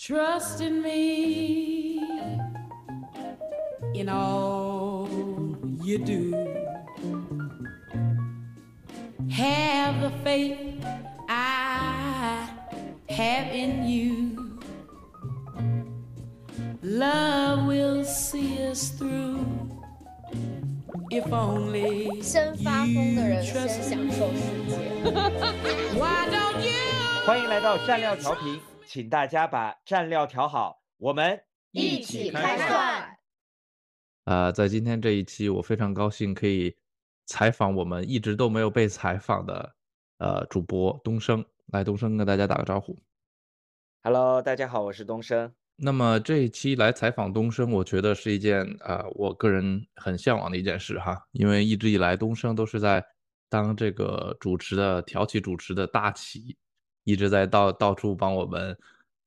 Trust in me in all you do. Have the faith I have in you. Love will see us through. If only 先发疯的人 you 先 trust 享受世界。 Why don't you? 欢迎来到蘸料调频， 请大家把蘸料调好，我们一起开涮。呃，在今天这一期，我非常高兴可以采访我们一直都没有被采访的呃主播东升。来，东升跟大家打个招呼。Hello，大家好，我是东升。那么这一期来采访东升，我觉得是一件呃我个人很向往的一件事哈，因为一直以来东升都是在当这个主持的挑起主持的大旗，一直在到到处帮我们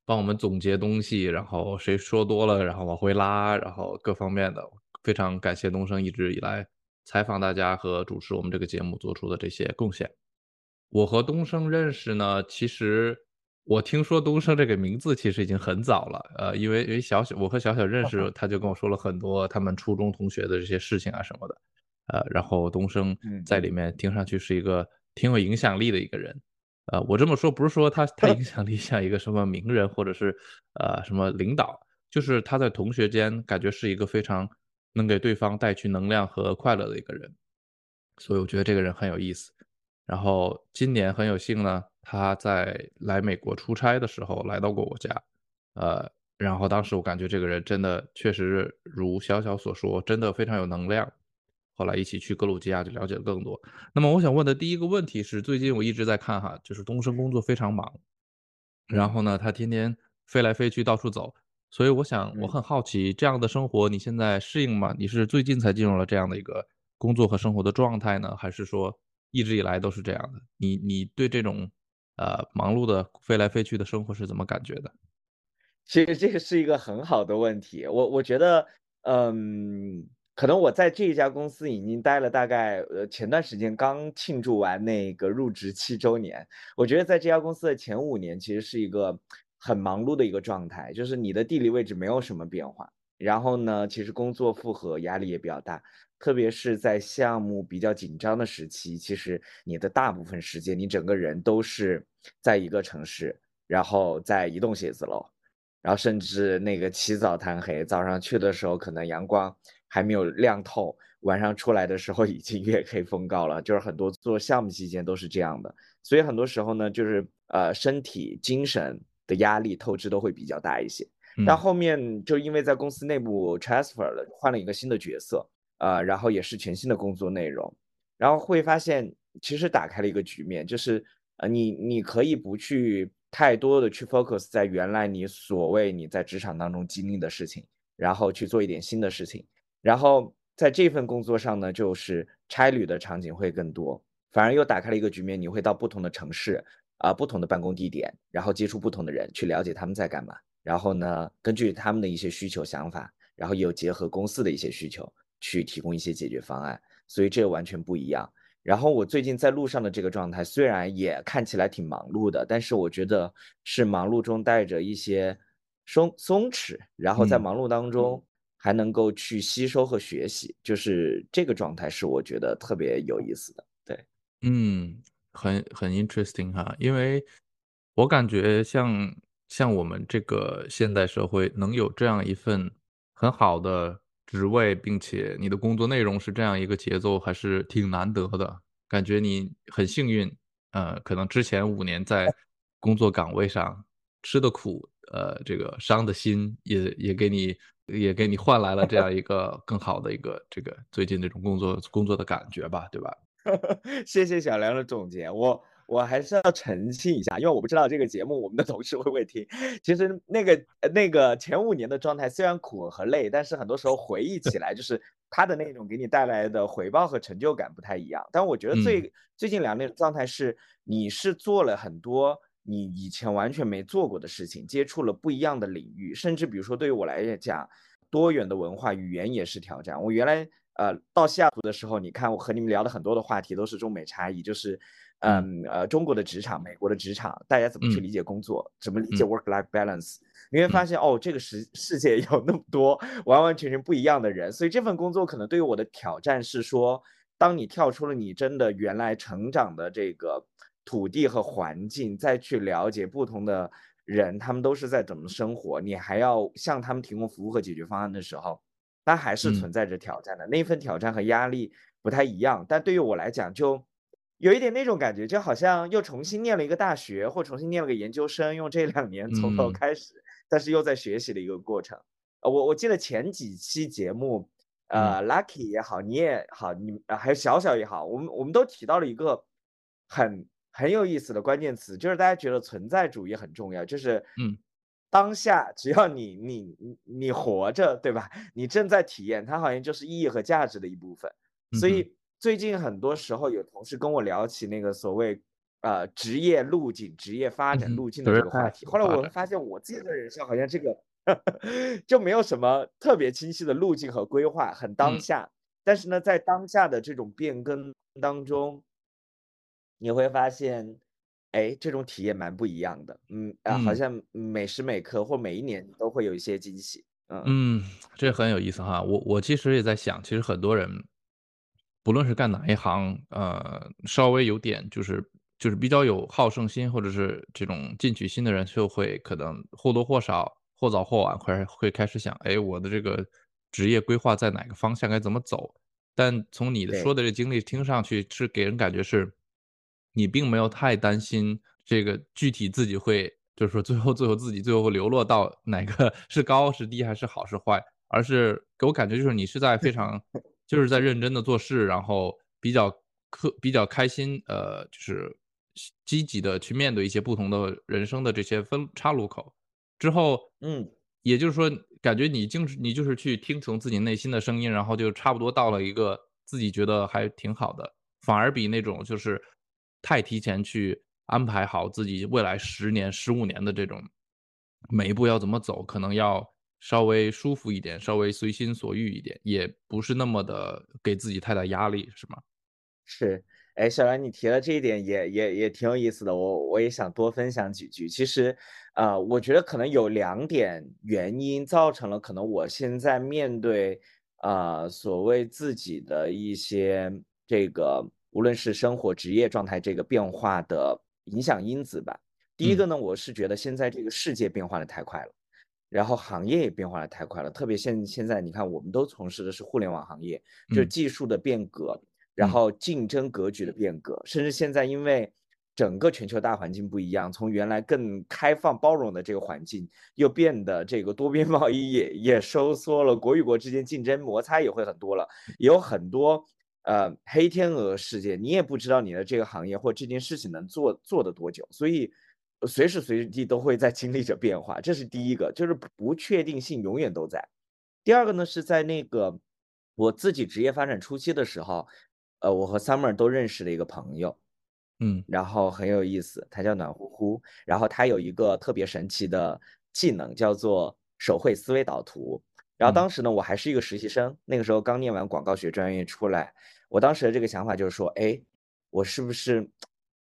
帮我们总结东西，然后谁说多了，然后往回拉，然后各方面的，非常感谢东升一直以来采访大家和主持我们这个节目做出的这些贡献。我和东升认识呢，其实我听说东升这个名字其实已经很早了，呃，因为因为小小我和小小认识，他就跟我说了很多他们初中同学的这些事情啊什么的，呃，然后东升嗯在里面听上去是一个挺有影响力的一个人，呃，我这么说不是说他他 影响力像一个什么名人或者是呃什么领导，就是他在同学间感觉是一个非常能给对方带去能量和快乐的一个人，所以我觉得这个人很有意思。然后今年很有幸呢，他在来美国出差的时候来到过我家，呃，然后当时我感觉这个人真的确实如小小所说，真的非常有能量。后来一起去格鲁吉亚就了解了更多。那么我想问的第一个问题是，最近我一直在看哈，就是东升工作非常忙，然后呢，他天天飞来飞去到处走，所以我想我嗯很好奇，这样的生活你现在适应吗？你是最近才进入了这样的一个工作和生活的状态呢，还是说一直以来都是这样的？你你对这种呃忙碌的飞来飞去的生活是怎么感觉的？其实这个是一个很好的问题，我我觉得，嗯，可能我在这一家公司已经待了大概，呃，前段时间刚庆祝完那个入职七周年，我觉得在这家公司的前五年其实是一个很忙碌的一个状态，就是你的地理位置没有什么变化，然后呢，其实工作负荷压力也比较大，特别是在项目比较紧张的时期，其实你的大部分时间，你整个人都是在一个城市，然后在一栋写字楼。然后甚至那个起早贪黑，早上去的时候可能阳光还没有亮透，晚上出来的时候已经月黑风高了。就是很多做项目期间都是这样的，所以很多时候呢，就是呃身体、精神的压力透支都会比较大一些。但嗯后面就因为在公司内部 transfer 了，换了一个新的角色，呃，然后也是全新的工作内容，然后会发现其实打开了一个局面，就是呃，你你可以不去太多的去 focus 在原来你所谓你在职场当中经历的事情，然后去做一点新的事情，然后在这份工作上呢，就是差旅的场景会更多，反而又打开了一个局面，你会到不同的城市啊、不同的办公地点，然后接触不同的人，去了解他们在干嘛，然后呢，根据他们的一些需求想法，然后也有结合公司的一些需求，去提供一些解决方案，所以这完全不一样。然后我最近在路上的这个状态，虽然也看起来挺忙碌的，但是我觉得是忙碌中带着一些松松弛，然后在嗯忙碌当中还能够去吸收和学习，就是这个状态是我觉得特别有意思的。对，嗯，很很 interesting 哈，因为我感觉像像我们这个现代社会能有这样一份很好的职位，并且你的工作内容是这样一个节奏，还是挺难得的。感觉你很幸运，呃，可能之前五年在工作岗位上吃的苦，呃，这个伤的心也也给你也给你换来了这样一个更好的一个这个最近这种工作工作的感觉吧，对吧？谢谢小梁的总结，我我还是要澄清一下，因为我不知道这个节目我们的同事会不会听。其实那个呃那个前五年的状态虽然苦和累，但是很多时候回忆起来，就是他的那种给你带来的回报和成就感不太一样。但我觉得最、最近两年的状态是，你是做了很多你以前完全没做过的事情，接触了不一样的领域，甚至比如说对于我来讲，多元的文化语言也是挑战。我原来呃到西雅图的时候，你看我和你们聊的很多的话题都是中美差异，就是嗯。呃中国的职场、美国的职场，大家怎么去嗯。理解工作，怎么理解嗯。work-life balance，你会发现哦，这个世世界有那么多完完全全不一样的人，所以这份工作可能对于我的挑战是说，当你跳出了你真的原来成长的这个土地和环境，再去了解不同的人，他们都是在怎么生活，你还要向他们提供服务和解决方案的时候，它还是嗯存在着挑战的。那份挑战和压力不太一样，但对于我来讲，就有一点那种感觉，就好像又重新念了一个大学，或重新念了个研究生，用这两年从头嗯开始，但是又在学习的一个过程。呃，我我记得前几期节目，呃，Lucky 也好，你也好，你呃还有小小也好，我们我们都提到了一个很很有意思的关键词，就是大家觉得存在主义很重要，就是嗯当下只要你你你你活着，对吧？你正在体验，它好像就是意义和价值的一部分。所以最近很多时候有同事跟我聊起那个所谓呃职业路径、职业发展路径的这个话题，后来我会发现我自己的人生好像这个 就没有什么特别清晰的路径和规划，很当嗯下。但是呢，在当下的这种变更当中，你会发现，哎，这种体验蛮不一样的。嗯啊，好嗯像每时每刻或每一年都会有一些惊喜。嗯嗯，这很有意思哈。我我其实也在想，其实很多人，不论是干哪一行，呃，稍微有点就是就是比较有好胜心或者是这种进取心的人，就会可能或多或少、或早或晚会会开始想，哎，我的这个职业规划在哪个方向，该怎么走？但从你的说的这经历听上去，是给人感觉是，你并没有太担心这个具体自己会，就是说最后最后自己最后会流落到哪个是高是低还是好是坏，而是给我感觉就是你是在非常就是在认真的做事，然后比较刻比较开心，呃，就是积极的去面对一些不同的人生的这些分岔路口。之后，嗯，也就是说，感觉你就是你就是去听从自己内心的声音，然后就差不多到了一个自己觉得还挺好的，反而比那种就是太提前去安排好自己未来十年、十五年的这种每一步要怎么走，可能要稍微舒服一点，稍微随心所欲一点，也不是那么的给自己太大压力，是吗？是，哎，小兰，你提了这一点也也也挺有意思的，我我也想多分享几句。其实，呃，我觉得可能有两点原因造成了可能我现在面对呃所谓自己的一些这个无论是生活、职业状态这个变化的影响因子吧。第一个呢，我是觉得现在这个世界变化的太快了。然后行业也变化的太快了，特别现现在你看，我们都从事的是互联网行业，就是嗯技术的变革，然嗯后竞争格局的变革，甚至现在因为整个全球大环境不一样，从原来更开放包容的这个环境，又变得这个多边贸易也也收缩了，国与国之间竞争摩擦也会很多了，也有很多呃黑天鹅事件，你也不知道你的这个行业或这件事情能做做得多久，所以。随时随地都会在经历着变化，这是第一个，就是不确定性永远都在。第二个呢，是在那个我自己职业发展初期的时候，呃，我和 Summer 都认识了一个朋友，嗯然后很有意思，他叫暖乎乎，然后他有一个特别神奇的技能，叫做手绘思维导图。然后嗯当时呢，我还是一个实习生，那个时候刚念完广告学专业出来，我当时的这个想法就是说，哎，我是不是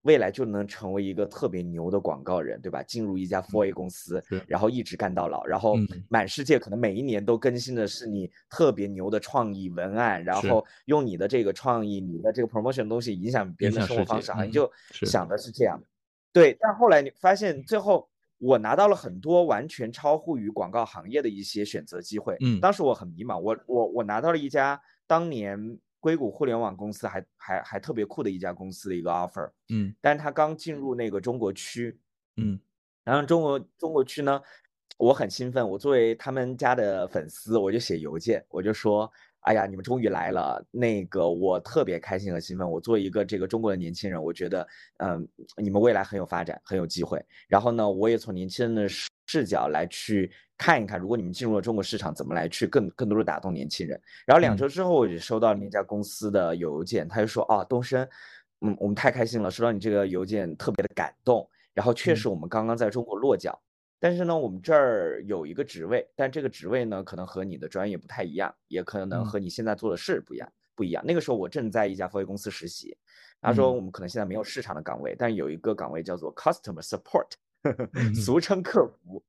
未来就能成为一个特别牛的广告人，对吧？进入一家 4A 公司是，然后一直干到老，然后嗯满世界可能每一年都更新的是你特别牛的创意文案，然后用你的这个创意、你的这个 promotion 的东西影响别人的生活方式，好像嗯就想的是这样。对，但后来你发现最后。我拿到了很多完全超乎于广告行业的一些选择机会，嗯当时我很迷茫，我我我拿到了一家当年硅谷互联网公司还还还特别酷的一家公司的一个 offer，嗯但是他刚进入那个中国区，嗯然后中国中国区呢，我很兴奋，我作为他们家的粉丝，我就写邮件，我就说，哎呀，你们终于来了，那个我特别开心和兴奋。我作为一个这个中国的年轻人，我觉得，嗯，你们未来很有发展，很有机会。然后呢，我也从年轻人的视视角来去看一看，如果你们进入了中国市场，怎么来去更更多的打动年轻人。然后两嗯周之后，我就收到那家公司的邮件，他就说，啊，东升，嗯，我们太开心了，收到你这个邮件特别的感动。然后确实，我们刚刚在中国落脚。但是呢，我们这儿有一个职位，但这个职位呢，可能和你的专业不太一样，也可能嗯和你现在做的事不一样，不一样。那个时候我正在一家 4A 公司实习，他说嗯我们可能现在没有市场的岗位，但有一个岗位叫做 customer support，嗯 俗称客服。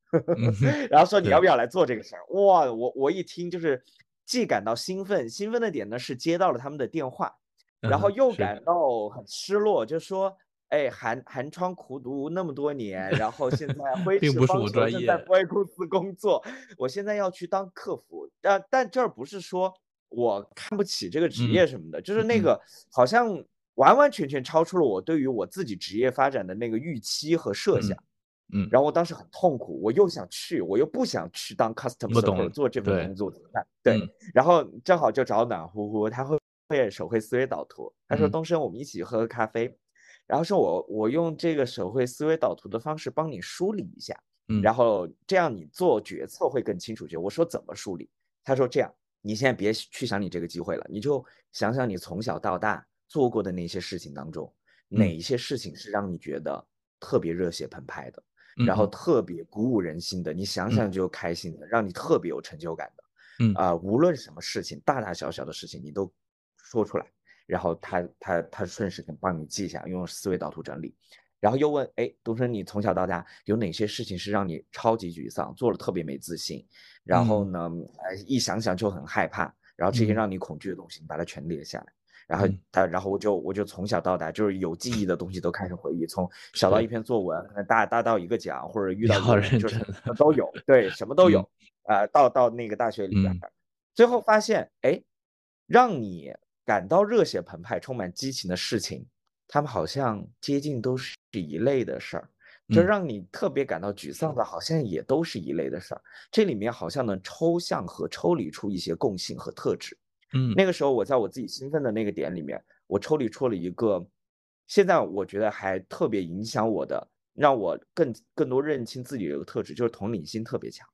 然后说你要不要来做这个事儿？哇，我我一听就是既感到兴奋，兴奋的点呢是接到了他们的电话，然后又感到很失落，就说。哎，寒寒窗苦读那么多年，然后现在 挥并不是斥方遒，我专正在业 4A 公司工作，我现在要去当客服。但但这儿不是说我看不起这个职嗯业什么的，就是那嗯个好像完完全全超出了我对于我自己职业发展的那个预期和设嗯想。嗯，然后我当时很痛苦，我又想去，我又不想去当 customer 我懂 support 做这份工作，怎么办？对，嗯然后正好就找暖乎乎，他会会手绘思维导图，他说嗯东升，我们一起喝个咖啡，然后说我我用这个手绘思维导图的方式帮你梳理一下，嗯然后这样你做决策会更清楚些。我说怎么梳理？他说这样，你现在别去想你这个机会了，你就想想你从小到大做过的那些事情当中，哪嗯一些事情是让你觉得特别热血澎湃的。嗯然后特别鼓舞人心的，你想嗯。想就开心的，让你特别有成就感的，嗯。啊、无论什么事情，大大小小的事情，你都说出来，然后他他他顺势给帮你记下，用思维导图整理，然后又问，哎，东升，你从小到大有哪些事情是让你超级沮丧，做了特别没自信，然后嗯。呢，呃，一想想就很害怕，然后这些嗯。让你恐惧的东西，你把它全列下来。然后嗯他，然后我就我就从小到大就是有记忆的东西都开始回忆，从小到一篇作文，大大到一个奖，或者遇到一个人就是都有，对，什么都有啊，呃，到到那个大学里边最后发现，哎，让你感到热血澎湃、充满激情的事情，他们好像接近都是一类的事儿。就嗯让你特别感到沮丧的，好像也都是一类的事儿。这里面好像能抽象和抽离出一些共性和特质。嗯那个时候我在我自己兴奋的那个点里面，我抽离出了一个，现在我觉得还特别影响我的，让我更更多认清自己的一个特质，就是同理心特别强。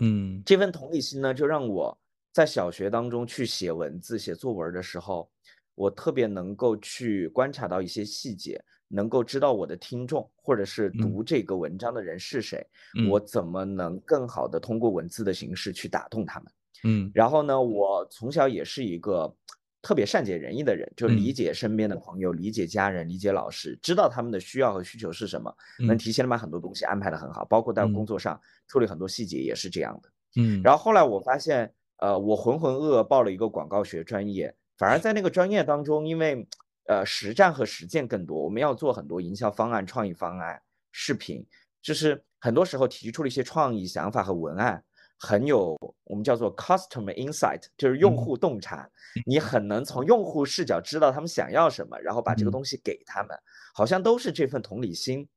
嗯这份同理心呢，就让我在小学当中去写文字、写作文的时候，我特别能够去观察到一些细节，能够知道我的听众或者是嗯读这个文章的人是谁，嗯我怎么能更好的通过文字的形式去打动他们。嗯。然后呢，我从小也是一个特别善解人意的人，就理嗯。解身边的朋友，理解家人，理解老师，知道他们的需要和需求是什么，能嗯。提前地把很多东西安排的很好，包括在嗯。工作上处理很多细节也是这样的。嗯，然后后来我发现，呃，我浑浑噩噩报了一个广告学专业，反而在那个专业当中，因为呃实战和实践更多，我们要做很多营销方案、创意方案、视频，就是很多时候提出了一些创意想法和文案，很有我们叫做 customer insight，就是用嗯。户洞察，你很能从用户视角知道他们想要什么，然后把这个嗯。东西给他们，好像都是这份同理心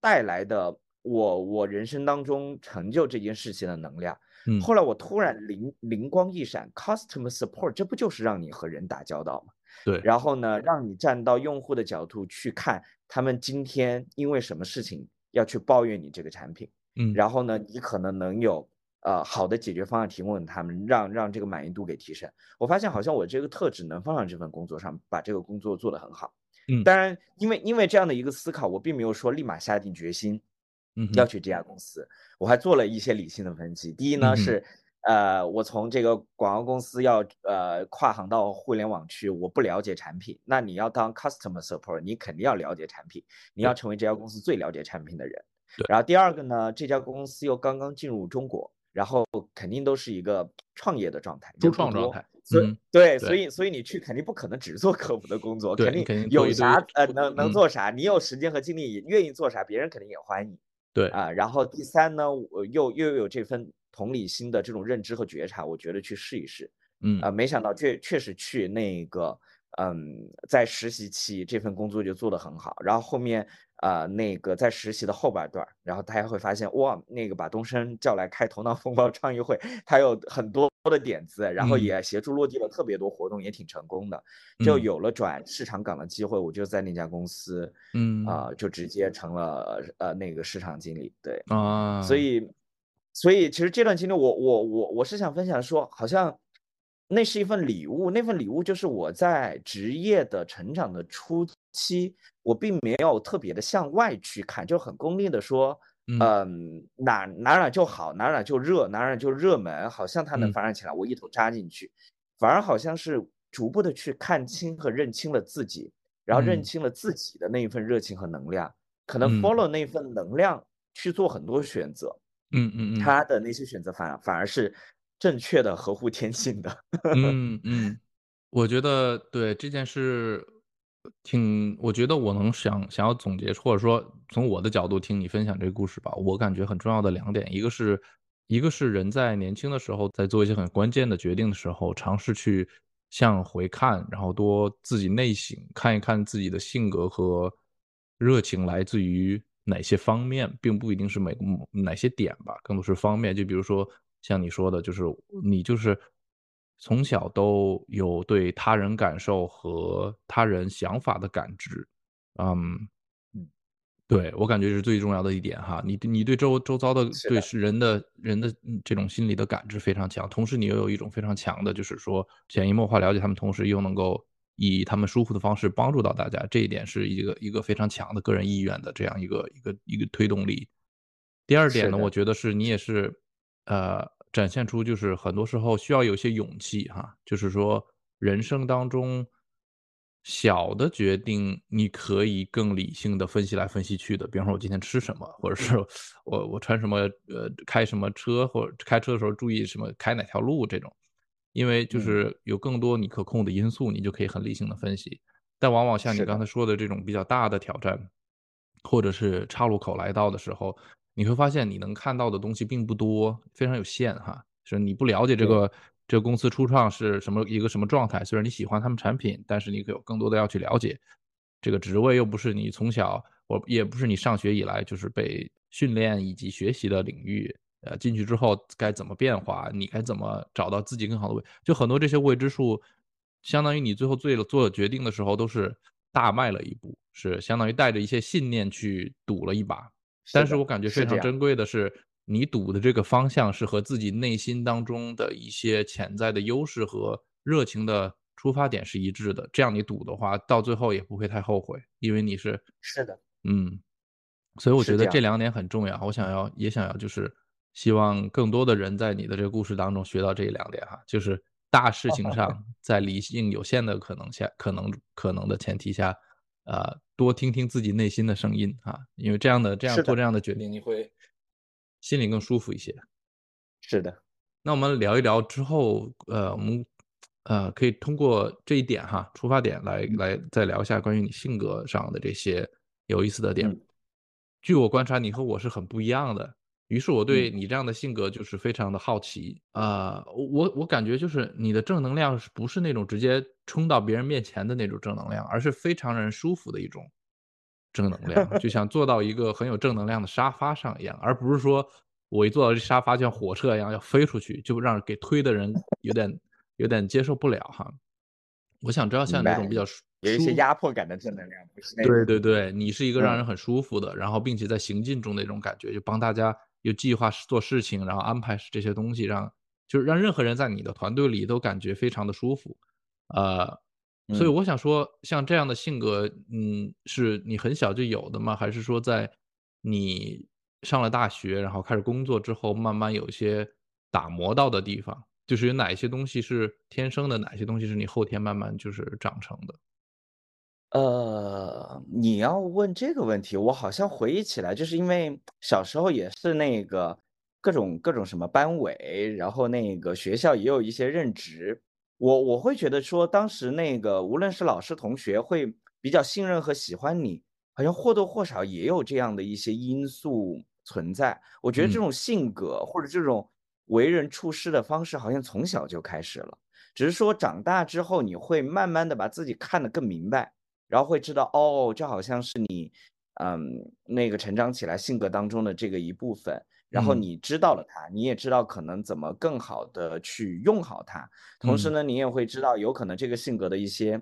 带来的。我我人生当中成就这件事情的能量，嗯。后来我突然灵灵光一闪，customer support 这不就是让你和人打交道吗？对，然后呢，让你站到用户的角度去看他们今天因为什么事情要去抱怨你这个产品，嗯。然后呢，你可能能有呃好的解决方案提供给他们，让让这个满意度给提升。我发现好像我这个特质能放上这份工作上，把这个工作做得很好。嗯当然，因为因为这样的一个思考，我并没有说立马下定决心嗯要去这家公司，我还做了一些理性的分析。第一呢嗯是，呃，我从这个广告公司要呃跨行到互联网去，我不了解产品，那你要当 customer support，你肯定要了解产品，你要成为这家公司最了解产品的人。对然后第二个呢，这家公司又刚刚进入中国，然后肯定都是一个创业的状态，初创状态所以、嗯对，所以所以你去肯定不可能只做客服的工作，肯定有啥呃能能嗯。做啥，你有时间和精力，愿意做啥，别人肯定也欢迎。对啊，然后第三呢，我又又有这份同理心的这种认知和觉察，我觉得去试一试。嗯啊，没想到确确实去那个嗯，在实习期这份工作就做得很好，然后后面啊那个在实习的后半段，然后大家会发现哇，那个把东升叫来开头脑风暴创意会，他有很多的点子，然后嗯。也协助落地了特别多活动，也挺成功的，就嗯。有了转市场岗的机会，我就在那家公司嗯。啊，就直接成了呃那个市场经理，对。啊，所以，所以其实这段经历我，我我我是想分享说，好像那是一份礼物，那份礼物就是我在职业的成长的初期，我并没有特别的向外去看，就很功利的说，嗯。嗯，哪哪哪就好，哪哪就热，哪哪就热门，好像它能嗯。发展起来，我一头扎进去，反而好像是逐步的去看清和认清了自己，然后认嗯。清了自己的那一份热情和能量，可能嗯。follow 那份能量去做很多选择，嗯嗯嗯，他的那些选择反而反而是正确的、合乎天性的。嗯嗯，我觉得对这件事挺，我觉得我能想想要总结，或者说从我的角度听你分享这个故事吧，我感觉很重要的两点，一个是，一个是人在年轻的时候，在做一些很关键的决定的时候，尝试去向回看，然后多自己内省，看一看自己的性格和热情来自于哪些方面，并不一定是每个哪些点吧，更多是方面。就比如说像你说的，就是你就是从小都有对他人感受和他人想法的感知，嗯。嗯，对我感觉是最重要的一点哈。你你对周周遭的对是人的人的嗯这种心理的感知非常强，同时你又有一种非常强的，就是说潜移默化了解他们，同时又能够以他们舒服的方式帮助到大家，这一点是一个一个非常强的个人意愿的这样一个一个一个推动力。第二点呢，我。觉得是你也是，呃，展现出就是很多时候需要有一些勇气哈，就是说人生当中小的决定，你可以更理性的分析来分析去的。比方说，我今天吃什么，或者是 我我穿什么，呃，开什么车，或者开车的时候注意什么，开哪条路这种。因为就嗯是有更多你可控的因素，你就可以很理性的分析。但往往像你刚才说的这种比较大的挑战，或者是岔路口来到的时候，你会发现你能看到的东西并不多，非常有限哈。就是你不了解这个这个公司初创是什么一个什么状态，虽然你喜欢他们产品，但是你有更多的要去了解。这个职位又不是你从小，我也不是你上学以来就是被训练以及学习的领域。呃，进去之后该怎么变化，你该怎么找到自己更好的位，就很多这些未知数，相当于你最后做了做了决定的时候，都是大迈了一步，是相当于带着一些信念去赌了一把。但是我感觉非常珍贵的是，你赌的这个方向是和自己内心当中的一些潜在的优势和热情的出发点是一致的。这样你赌的话，到最后也不会太后悔，因为你是是的，嗯，所以我觉得这两点很重要。我想要也想要就是希望更多的人在你的这个故事当中学到这两点哈，就是大事情 上在理性有限的可能下可能可能的前提下，呃，多听听自己内心的声音啊，因为这样的这样做这样的决定，你会心里更舒服一些。是的，那我们聊一聊之后，呃，我们呃可以通过这一点哈出发点来来再聊一下关于你性格上的这些有意思的点。嗯据我观察，你和我是很不一样的，于是我对嗯。你这样的性格就是非常的好奇。啊、我我感觉就是你的正能量是不是那种直接冲到别人面前的那种正能量，而是非常让人舒服的一种正能量，就像坐到一个很有正能量的沙发上一样，而不是说我一坐到这沙发就像火车一样要飞出去，就让给推的人有点有点接受不了哈。我想知道像明白这种比较舒有一些压迫感的正能量，不是那对对对，你是一个让嗯。人很舒服的，然后并且在行进中的那种感觉，就帮大家有计划做事情，然后安排这些东西，让就是让任何人在你的团队里都感觉非常的舒服，呃，所以嗯我想说，像这样的性格，嗯，是你很小就有的吗？还是说在你上了大学，然后开始工作之后，慢慢有一些打磨到的地方？就是有哪一些东西是天生的，哪些东西是你后天慢慢就是长成的？呃，你要问这个问题，我好像回忆起来，就是因为小时候也是那个各种各种什么班委，然后那个学校也有一些任职，我我会觉得说，当时那个无论是老师同学会比较信任和喜欢你，好像或多或少也有这样的一些因素存在。我觉得这嗯种性格或者这种为人处事的方式，好像从小就开始了，只是说长大之后，你会慢慢的把自己看得更明白。然后会知道哦，这好像是你，嗯，那个成长起来性格当中的这个一部分。然后嗯你知道了它，你也知道可能怎么更好的去用好它。同时嗯呢，你也会知道有可能这个性格的一些，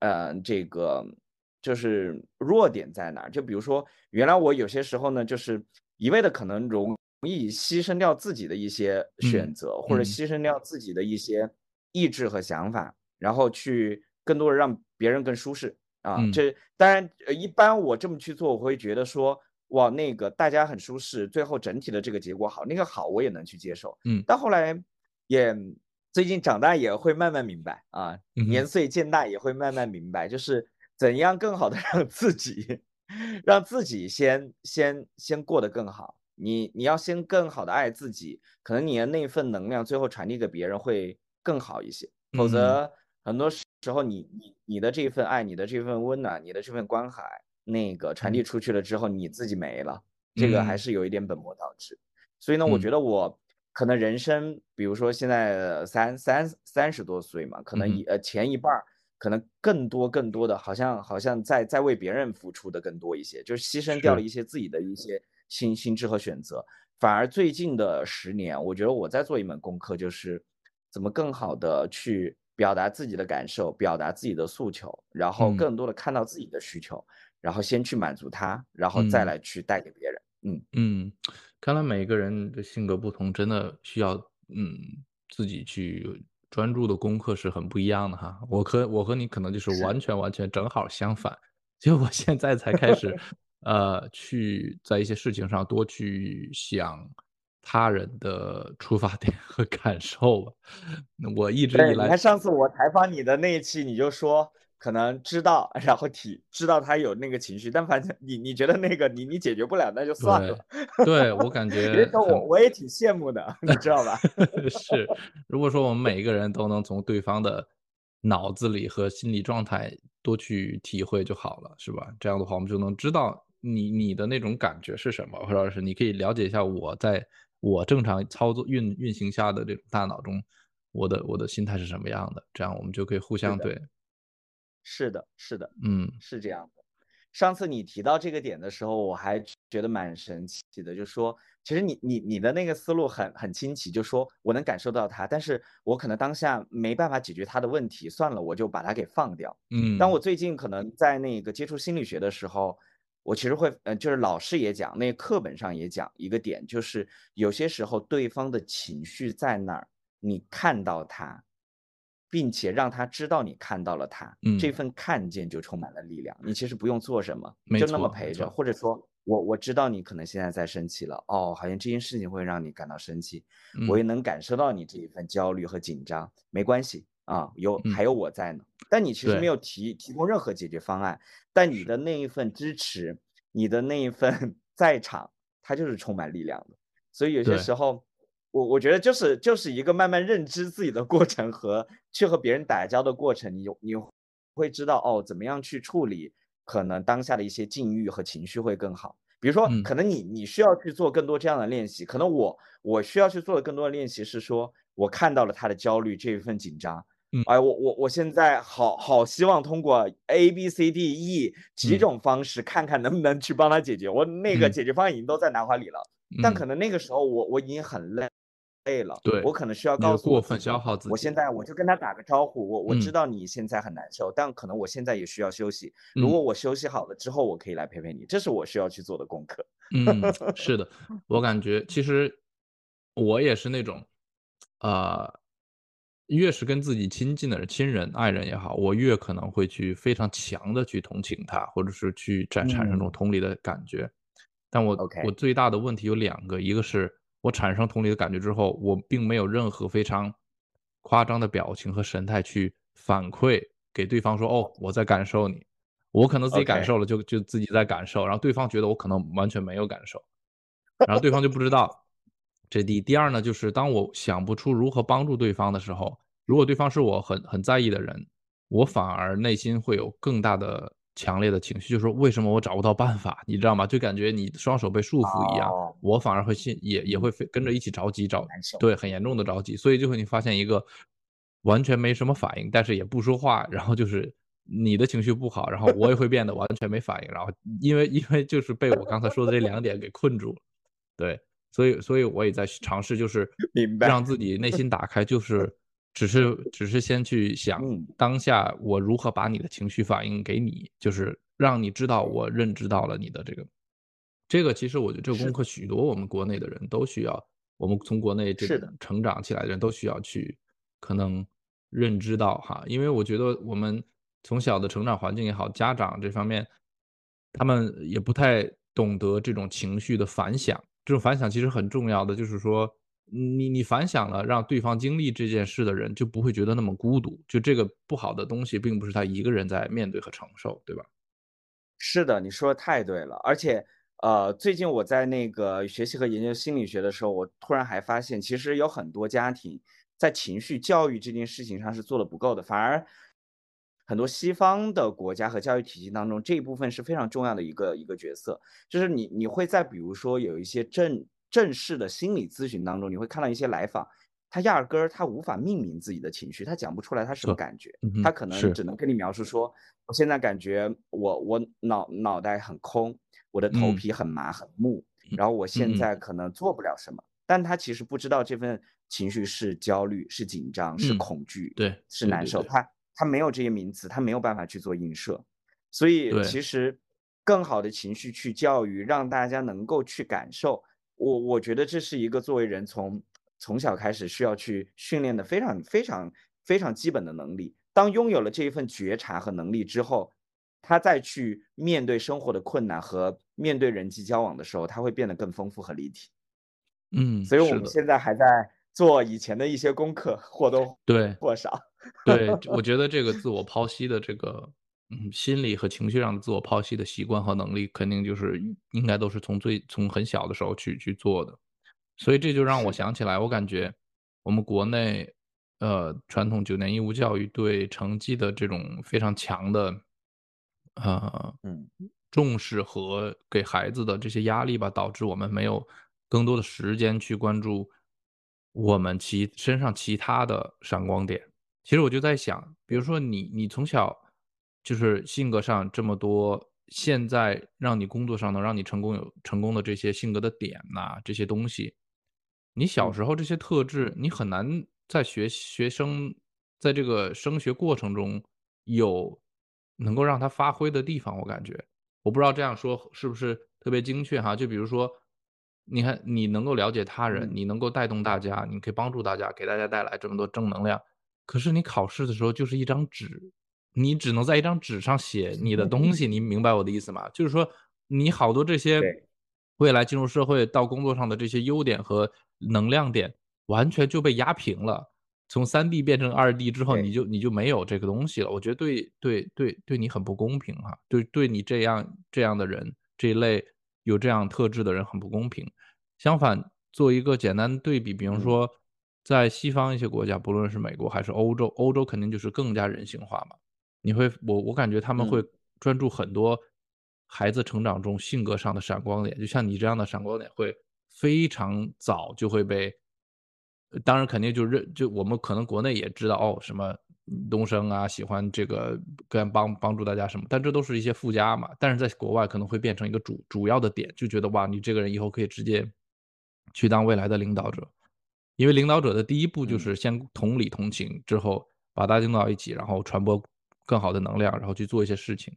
呃，这个就是弱点在哪儿。就比如说，原来我有些时候呢，就是一味的可能容易牺牲掉自己的一些选嗯择，或者嗯牺牲掉自己的一些意志和想法，然后去更多的让别人更舒适。啊，嗯这当然，呃，一般我这么去做，我会觉得说，哇，那个大家很舒适，最后整体的这个结果好，那个好我也能去接受。嗯，但后来也最近长大也会慢慢明白啊，年岁渐大也会慢慢明白，就是怎样更好的 让自己，让自己先先先过得更好。你你要先更好的爱自己，可能你的那份能量最后传递给别人会更好一些。否则很多时候你你你的这份爱，你的这份温暖，你的这份关怀。那个传递出去了之后，你自己没了，这个还是有一点本末倒置。所以呢，我觉得我可能人生，比如说现在三三三十多岁嘛，可能一呃前一半儿可能更多更多的，好像好像在在为别人付出的更多一些，就是牺牲掉了一些自己的一些心心智和选择。反而最近的十年，我觉得我在做一门功课，就是怎么更好的去表达自己的感受，表达自己的诉求，然后更多的看到自己的需求。然后先去满足他，然后再来去带给别人。嗯嗯，看来每个人的性格不同，真的需要嗯自己去专注的功课是很不一样的哈。我和我和你可能就是完全完全正好相反，就我现在才开始 呃去在一些事情上多去想他人的出发点 和感受吧。我一直以来，你看上次我采访你的那一期，你就说。可能知道，然后体知道他有那个情绪，但反正你你觉得那个你你解决不了，那就算了。对我感 觉，我我也挺羡慕的，你知道吧？是，如果说我们每一个人都能从对方的脑子里和心理状态多去体会就好了，是吧？这样的话，我们就能知道你你的那种感觉是什么，或者是你可以了解一下我在我正常操作运运行下的这种大脑中，我的我的心态是什么样的，这样我们就可以互相对。是的，是的，嗯，是这样的。上次你提到这个点的时候，我还觉得蛮神奇的，就说其实你你你的那个思路很很清奇，就说我能感受到他，但是我可能当下没办法解决他的问题，算了，我就把它给放掉。嗯，当我最近可能在那个接触心理学的时候，我其实会，呃，就是老师也讲，那课本上也讲一个点，就是有些时候对方的情绪在哪儿，你看到他。并且让他知道你看到了他，嗯这份看见就充满了力量。你其实不用做什么，就那么陪着，或者说我我知道你可能现在在生气了，哦，好像这件事情会让你感到生气，我也能感受到你这一份焦虑和紧张。没关系啊，有还有我在呢。但你其实没有提提供任何解决方案，但你的那一份支持，你的那一份 在场，它就是充满力量的。所以有些时候。我我觉得就是就是一个慢慢认知自己的过程和去和别人打交的过程，你你会知道哦，怎么样去处理可能当下的一些境遇和情绪会更好。比如说，可能你你需要去做更多这样的练习，可能我我需要去做的更多的练习是说，我看到了他的焦虑这一份紧张，哎，我我我现在好好希望通过 A B C D E 几种方式，看看能不能去帮他解决。我那个解决方案已经都在脑海里了，但可能那个时候我我已经很累。累了，对我可能需要告诉过分消耗自己。我现在我就跟他打个招呼，我我知道你现在很难受，但可能我现在也需要休息。如果我休息好了之后，我可以来陪陪你，这是我需要去做的功课。嗯，是的，我感觉其实我也是那种，啊，越是跟自己亲近的人、亲人、爱人也好，我越可能会去非常强的去同情他，或者是去产产生这种同理的感觉。但我我最大的问题有两个，一个是。我产生同理的感觉之后，我并没有任何非常夸张的表情和神态去反馈给对方说：“哦，我在感受你。”我可能自己感受了，就就自己在感受，然后对方觉得我可能完全没有感受，然后对方就不知道。这第第二呢，就是当我想不出如何帮助对方的时候，如果对方是我很很在意的人，我反而内心会有更大的。强烈的情绪就是说，为什么我找不到办法？你知道吗？就感觉你双手被束缚一样，我反而会心也也会跟着一起着急，找对很严重的着急，所以就会你发现一个完全没什么反应，但是也不说话，然后就是你的情绪不好，然后我也会变得完全没反应，然后因为因为就是被我刚才说的这两点给困住了，对，所以所以我也在尝试，就是 让自己内心打开，就是。只是只是先去想当下我如何把你的情绪反映给你，就是让你知道我认知到了你的这个，这个其实我觉得这个功课许多我们国内的人都需要，我们从国内这个成长起来的人都需要去可能认知到哈，因为我觉得我们从小的成长环境也好，家长这方面他们也不太懂得这种情绪的反响，这种反响其实很重要的，就是说你你反响了，让对方经历这件事的人就不会觉得那么孤独，就这个不好的东西并不是他一个人在面对和承受，对吧？是的，你说的太对了，而且。呃，最近我在那个学习和研究心理学的时候，我突然还发现，其实有很多家庭在情绪教育这件事情上是做的不够的，反而很多西方的国家和教育体系当中，这一部分是非常重要的一个一个角色。就是你你会在比如说有一些正正式的心理咨询当中，你会看到一些来访，他压根儿他无法命名自己的情绪，他讲不出来他什么感觉，他可能只能跟你描述说，我现在感觉我我脑脑袋很空。我的头皮很麻很木，然后我现在可能做不了什么，但他其实不知道这份情绪是焦虑、是紧张、是恐惧，对，是难受。他他没有这些名词，他没有办法去做映射，所以其实更好的情绪去教育，让大家能够去感受。我我觉得这是一个作为人从从小开始需要去训练的非常非常非常基本的能力。当拥有了这一份觉察和能力之后。他再去面对生活的困难和面对人际交往的时候，他会变得更丰富和立体。嗯，所以我们现在还在做以前的一些功课，或多对或少。对，我觉得这个自我剖析的这个嗯心理和情绪上的自我剖析的习惯和能力，肯定就是应该都是从最从很小的时候去去做的。所以这就让我想起来，我感觉我们国内呃传统九年义务教育对成绩的这种非常强的。呃，嗯，重视和给孩子的这些压力吧，导致我们没有更多的时间去关注我们其身上其他的闪光点。其实我就在想，比如说你，你从小就是性格上这么多，现在让你工作上能让你成功有成功的这些性格的点呐，这些东西，你小时候这些特质，你很难在学学生在这个升学过程中有。能够让他发挥的地方，我感觉，我不知道这样说是不是特别精确哈。就比如说，你看，你能够了解他人，你能够带动大家，你可以帮助大家，给大家带来这么多正能量。可是你考试的时候就是一张纸，你只能在一张纸上写你的东西，你明白我的意思吗？就是说，你好多这些未来进入社会到工作上的这些优点和能量点，完全就被压平了。从三 D 变成二 D 之后，你就你就没有这个东西了。我觉得对对对对你很不公平哈，对对你这样这样的人这一类有这样特质的人很不公平。相反，做一个简单对比，比方说在西方一些国家，不论是美国还是欧洲，欧洲肯定就是更加人性化嘛。你会我我感觉他们会专注很多孩子成长中性格上的闪光点，就像你这样的闪光点会非常早就会被。当然，肯定就认就我们可能国内也知道哦，什么东升啊，喜欢这个跟帮帮助大家什么，但这都是一些附加嘛。但是在国外可能会变成一个主主要的点，就觉得哇，你这个人以后可以直接去当未来的领导者，因为领导者的第一步就是先同理同情，之后把大家弄到一起，然后传播更好的能量，然后去做一些事情。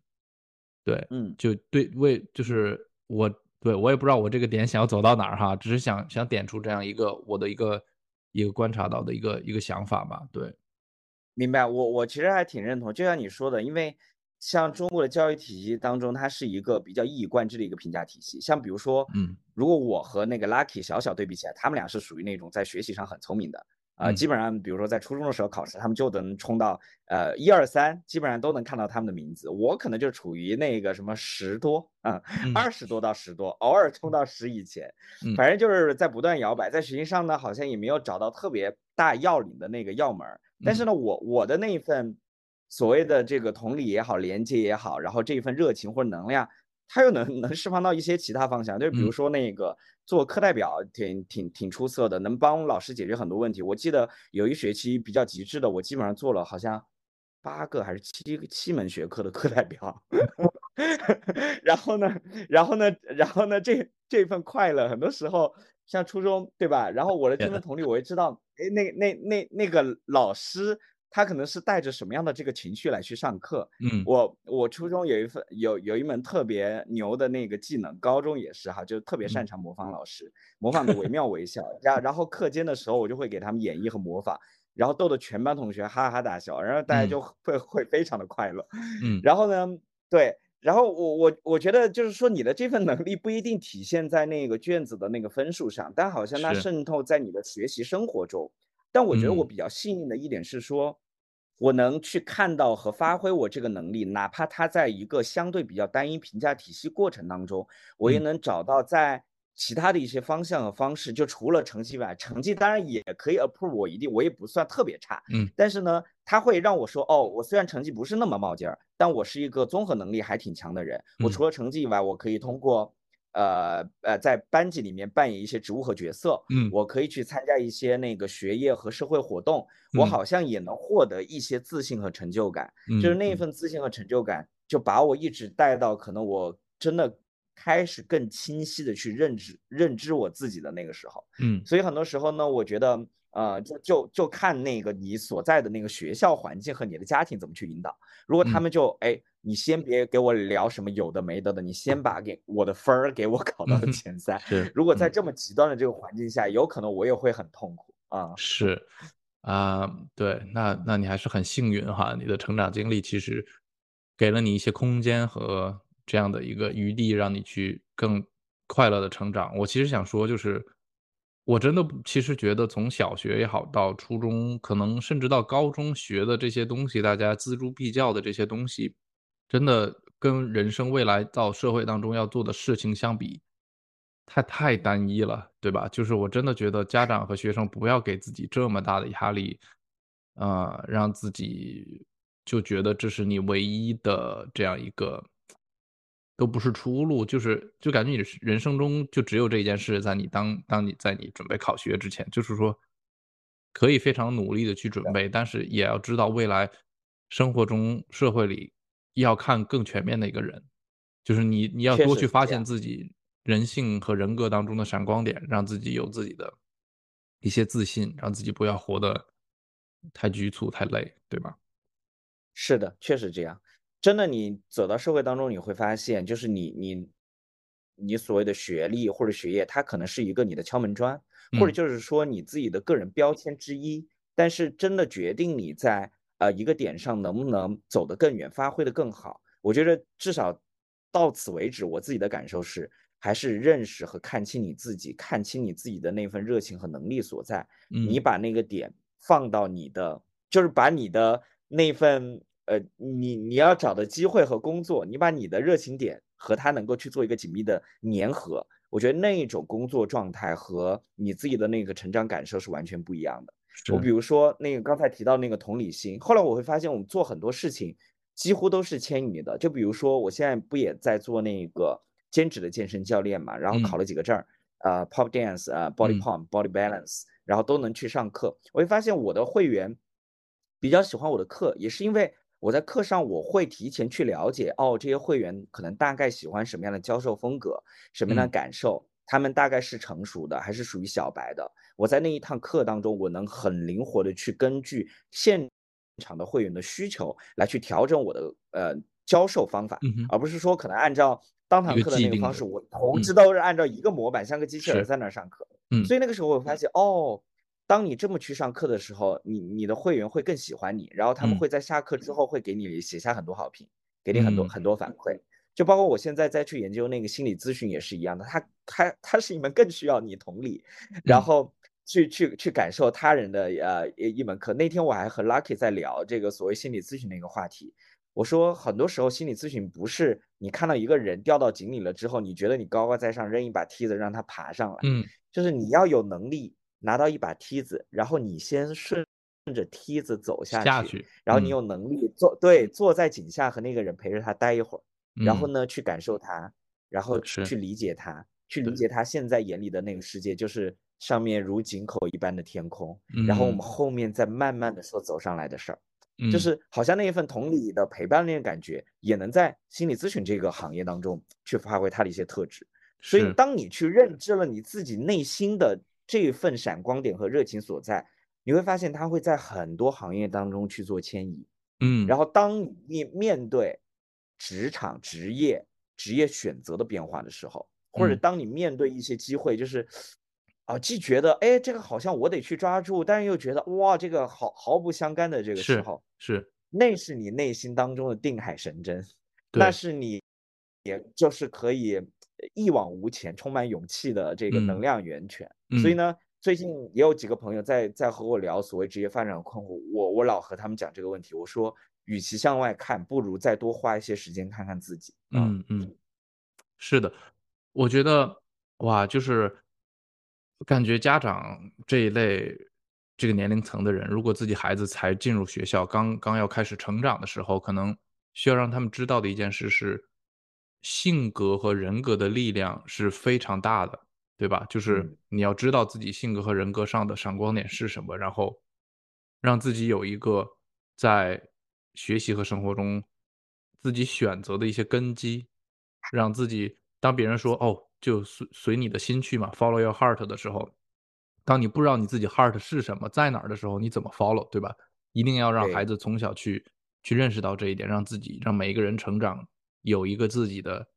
对，嗯，就对为就是我对我也不知道我这个点想要走到哪儿哈，只是想想点出这样一个我的一个。一个观察到的一个一个想法吧，对，明白。我我其实还挺认同，就像你说的，因为像中国的教育体系当中，它是一个比较一以贯之的一个评价体系。像比如说，嗯，如果我和那个 Lucky 小小对比起来，他们俩是属于那种在学习上很聪明的。啊，基本上，比如说在初中的时候考试，他们就能冲到呃一二三，基本上都能看到他们的名字。我可能就处于那个什么十多啊，二十多到十多，偶尔冲到十以前，反正就是在不断摇摆。在学习上呢，好像也没有找到特别大要领的那个要门。但是呢，我我的那一份所谓的这个同理也好，连接也好，然后这一份热情或者能量。它又能 能释放到一些其他方向，就比如说那个做课代表挺挺挺出色的，能帮老师解决很多问题。我记得有一学期比较极致的，我基本上做了好像八个还是七七门学科的课代表。然后呢，然后呢，然后呢，这这份快乐，很多时候像初中对吧？然后我的这份同理，我也知道，哎，那那那那个老师。他可能是带着什么样的这个情绪来去上课？嗯，我我初中有一份有有一门特别牛的那个技能，高中也是哈，就特别擅长模仿老师，模仿的惟妙惟肖。然然后课间的时候，我就会给他们演绎和模仿，然后逗得全班同学哈哈大笑，然后大家就会会非常的快乐。嗯，然后呢，对，然后我我我觉得就是说你的这份能力不一定体现在那个卷子的那个分数上，但好像它渗透在你的学习生活中。但我觉得我嗯。比较幸运的一点是说，我能去看到和发挥我这个能力，哪怕它在一个相对比较单一评价体系过程当中，我也嗯。能找到在其他的一些方向和方式，就除了成绩外，成绩当然也可以 approve 我一定，我也不算特别差，嗯。但是呢，它会让我说，哦，我虽然成绩不是那么冒尖儿，但我是一个综合能力还挺强的人。我嗯。除了成绩以外，我可以通过，呃呃，在班级里面扮演一些职务和角色，嗯我可以去参加一些那个学业和社会活动，我嗯好像也能获得一些自信和成就感。就是那一份自信和成就感，就把我一直带到可能我真的开始更清晰的去认知认知我自己的那个时候。嗯所以很多时候呢，我觉得，呃，就就就看那个你所在的那个学校环境和你的家庭怎么去引导。如果他嗯们就，哎，你先别给我聊什么有的没的的，你先把给我的分儿给我 考到嗯前三。是如果在嗯这么极端的这个环境下，有可能我也会很痛苦啊。是，啊，对，那那你还是很幸运哈，你的成长经历其实给了你一些空间和这样的一个余地，让你去更快乐的成长。我其实想说，就是我真的其实觉得从小学也好，到初中，可能甚至到高中学的这些东西，大家锱铢必较的这些东西，真的跟人生未来到社会当中要做的事情相比，太太单一了，对吧？就是我真的觉得家长和学生不要给自己这么大的压力，呃，让自己就觉得这是你唯一的这样一个，都不是出路，就是就感觉你人生中就只有这一件事，在你当当你在你准备考学之前，就是说可以非常努力的去准备，但是也要知道未来生活中社会里要看更全面的一个人，就是你你要多去发现自己人性和人格当中的闪光点，让自己有自己的一些自信，让自己不要活得太局促、太累，对吧？是的，确实这样。真的，你走到社会当中，你会发现，就是你你你所谓的学历或者学业，它可能是一个你的敲门砖，或者嗯就是说你自己的个人标签之一。但是真的决定你在呃一个点上能不能走得更远，发挥得更好，我觉得至少到此为止，我自己的感受是，还是认识和看清你自己，看清你自己的那份热情和能力所在。你嗯把那个点放到你的，就是把你的那份呃，你你要找的机会和工作，你把你的热情点和它能够去做一个紧密的粘合，我觉得那一种工作状态和你自己的那个成长感受是完全不一样的。我比，如说那个刚才提到那个同理心，后来我会发现我们做很多事情几乎都是迁移的。就比如说我现在不也在做那个兼职的健身教练嘛，然后考嗯了几个证儿，呃，pop dance，呃，body 嗯 pump、body balance，然后都能去上课。我会发现我的会员比较喜欢我的课，也是因为我在课上我会提前去了解，哦，这些会员可能大概喜欢什么样的教授风格，什么样的嗯感受，他们大概是成熟的还是属于小白的。我在那一堂课当中，我能很灵活的去根据现场的会员的需求来去调整我的呃教授方法，嗯，而不是说可能按照当堂课的那个方式，我同嗯时都是按照一个模板，像个机器人，在那儿上课。嗯所以那个时候我发现，哦，当你这么去上课的时候，你你的会员会更喜欢你，然后他们嗯会在下课之后会给你写下很多好评，给你很多嗯很多反馈。就包括我现在再去研究那个心理咨询也是一样的，它它它是一门更需要你同理，然嗯后去去去感受他人的呃一一门课。那天我还和 Lucky 在聊这个所谓心理咨询的一个话题。我说，很多时候心理咨询不是你看到一个人掉到井里了之后，你觉得你高高在上，扔一把梯子让他爬上来，嗯就是你要有能力拿到一把梯子，然后你先顺着梯子走下去，下去，然后你嗯有能力坐，对，坐在井下和那个人陪着他待一会儿，然后嗯，呢去感受它，然后去。理解它，去理，解他现在眼里的那个世界，就是上面如井口一般的天空，然后我们嗯。后面再慢慢的说走上来的事儿。就嗯。是好像那一份同理的陪伴那个感觉，也能在心理咨询这个行业当中去发挥它的一些特质。所以，当你去认知了你自己内心的这一份闪光点和热情所在，你会发现它会在很多行业当中去做迁移。嗯。然后，当你面对职场、职业、职业选择的变化的时候，或者嗯。当你面对一些机会，就是啊，既觉得哎，这个好像我得去抓住，但是又觉得哇，这个毫毫不相干的这个时候，是，那是你内心当中的定海神针，那，是你也就是可以一往无前、充满勇气的这个能嗯。量源泉。所以嗯。呢，最近也有几个朋友在在和我聊所谓职业发展的困惑，我我老和他们讲这个问题，我说，与其向外看，不如再多花一些时间看看自己。啊，嗯嗯，是的，我觉得哇，就是感觉家长这一类这个年龄层的人，如果自己孩子才进入学校，刚刚要开始成长的时候，可能需要让他们知道的一件事是，性格和人格的力量是非常大的，对吧？就是嗯你要知道自己性格和人格上的闪光点是什么，然后让自己有一个在学习和生活中自己选择的一些根基，让自己当别人说哦，就随随你的心去嘛，follow your heart 的时候，当你不知道你自己 heart 是什么，在哪儿的时候，你怎么 follow，对吧？一定要让孩子从小去去认识到这一点，让自己让每一个人成长有一个自己的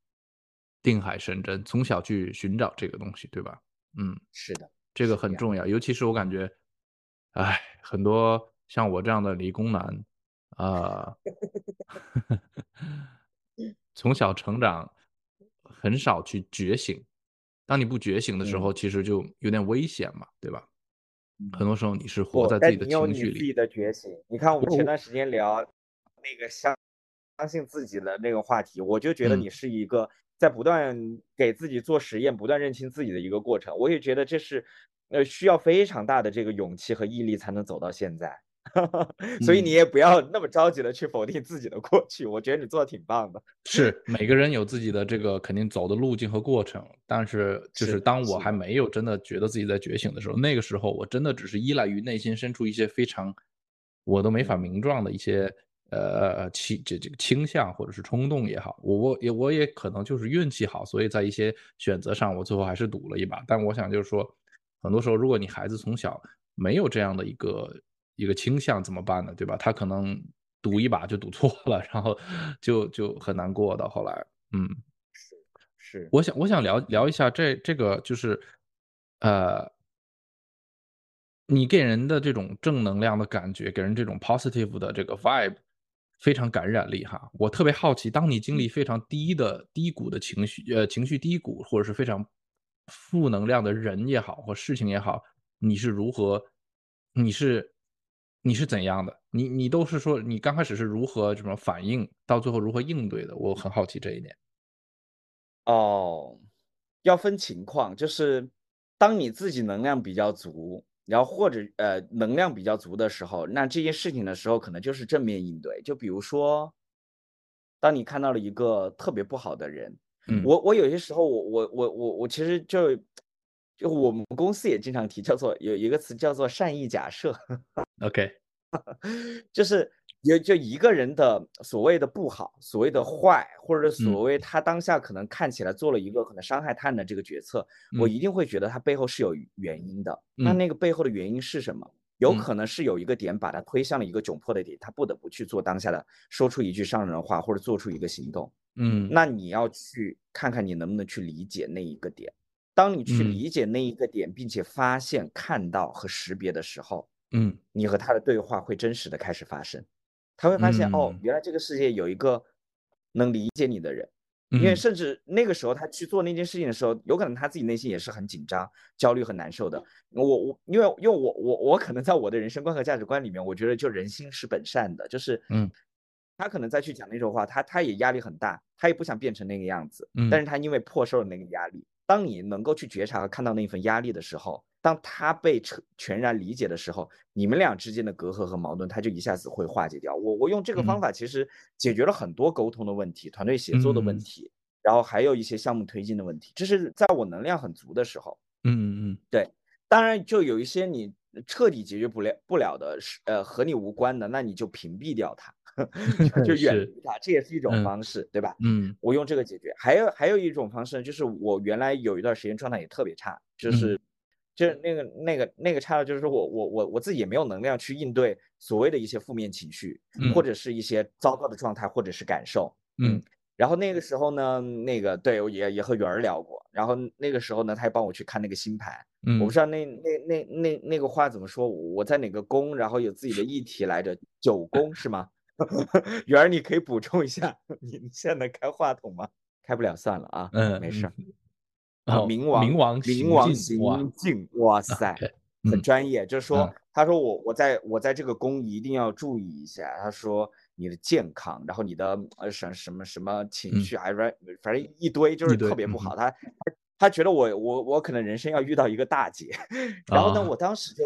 定海神针，从小去寻找这个东西，对吧？嗯，是的，这个很重要，尤其是我感觉，哎，很多像我这样的理工男，啊、从小成长很少去觉醒。当你不觉醒的时候，嗯其实就有点危险嘛，对吧？很多时候你是活，在自己的情绪里。你自己的觉醒。你看我们前段时间聊那个相相信自己的那个话题，我就觉得嗯你是一个在不断给自己做实验、不断认清自己的一个过程。我也觉得这是呃需要非常大的这个勇气和毅力才能走到现在。所以你嗯也不要那么着急的去否定自己的过去，我觉得你做的挺棒的。是每个人有自己的这个肯定走的路径和过程，但是就是当我还没有真的觉得自己在觉醒的时候，那个时候我真的只是依赖于内心深处一些非常我都没法嗯名状的一些呃倾这这个倾向或者是冲动也好，我我也我也可能就是运气好，所以在一些选择上我最后还是赌了一把。但我想就是说，很多时候如果你孩子从小没有这样的一个一个倾向怎么办呢？对吧？他可能赌一把就赌错了，然后 就就很难过到后来。嗯，是，我想我想聊聊一下这这个就是，呃，你给人的这种正能量的感觉，给人这种 positive 的这个 vibe，非常感染力哈。我特别好奇，当你经历非常低的低谷的情绪，呃，情绪低谷或者是非常负能量的人也好，或事情也好，你是如何，你是你是怎样的？你你都是说你刚开始是如何什么反应，到最后如何应对的？我很好奇这一点。哦，要分情况，就是当你自己能量比较足，然后或者呃能量比较足的时候，那这件事情的时候可能就是正面应对。就比如说，当你看到了一个特别不好的人，嗯我我有些时候我我我我我其实就就我们公司也经常提，叫做有一个词叫做善意假设。OK，就是有就一个人的所谓的不好，所谓的坏，或者所嗯谓他当下可能看起来做了一个可能伤害他人的这个决策，我嗯一定会觉得他背后是有原因的。那嗯那个背后的原因是什么？有嗯可能是有一个点把他推向了一个窘迫的点，他不得不去做当下的说出一句伤人的话，或者做出一个行动。嗯，那你要去看看你能不能去理解那一个点。当你去嗯。理解那一个点，并且发现、看到和识别的时候，嗯。你和他的对话会真实的开始发生，他会发现、哦嗯，原来这个世界有一个能理解你的人，因为嗯。甚至那个时候他去做那件事情的时候，有可能他自己内心也是很紧张、焦虑和难受的。我我因为因为我我我可能在我的人生观和价值观里面，我觉得就人心是本善的，就是嗯。他可能再去讲那种话，他他也压力很大，他也不想变成那个样子，嗯。但是他因为破受了那个压力，当你能够去觉察和看到那份压力的时候，当他被全全然理解的时候，你们俩之间的隔阂和矛盾，他就一下子会化解掉。我我用这个方嗯法其实解决了很多沟通的问题、团队协作的问嗯题，然后还有一些项目推进的问题，这是在我能量很足的时候。嗯嗯对，当然就有一些你彻底解决不了不了的，是呃和你无关的，那你就屏蔽掉它，就 就远离它，这也是一种嗯方式，对吧？嗯我用这个解决。还有还有一种方式呢，就是我原来有一段时间状态也特别差，就是、就是那个那个那个差的，就是我我我我自己也没有能量去应对所谓的一些负面情绪，嗯或者是一些糟糕的状态，或者是感受。嗯然后那个时候呢，那个对我也也和圆儿聊过，然后那个时候呢，他也帮我去看那个星盘。嗯，我不知道那那那那那个话怎么说，我在哪个宫，然后有自己的议题来着，九宫是吗？圆儿，你可以补充一下，你现在能开话筒吗？开不了算了啊，嗯，没事儿。嗯啊，哦冥王冥王冥王行进哇塞很嗯专业。就是说嗯，他说我我在我在这个宫一定要注意一下。他说你的健康，然后你的呃什什么什么情嗯绪，还是反正一堆就是特别不嗯好。他他他觉得我我我可能人生要遇到一个大劫，然后呢，啊我当时就。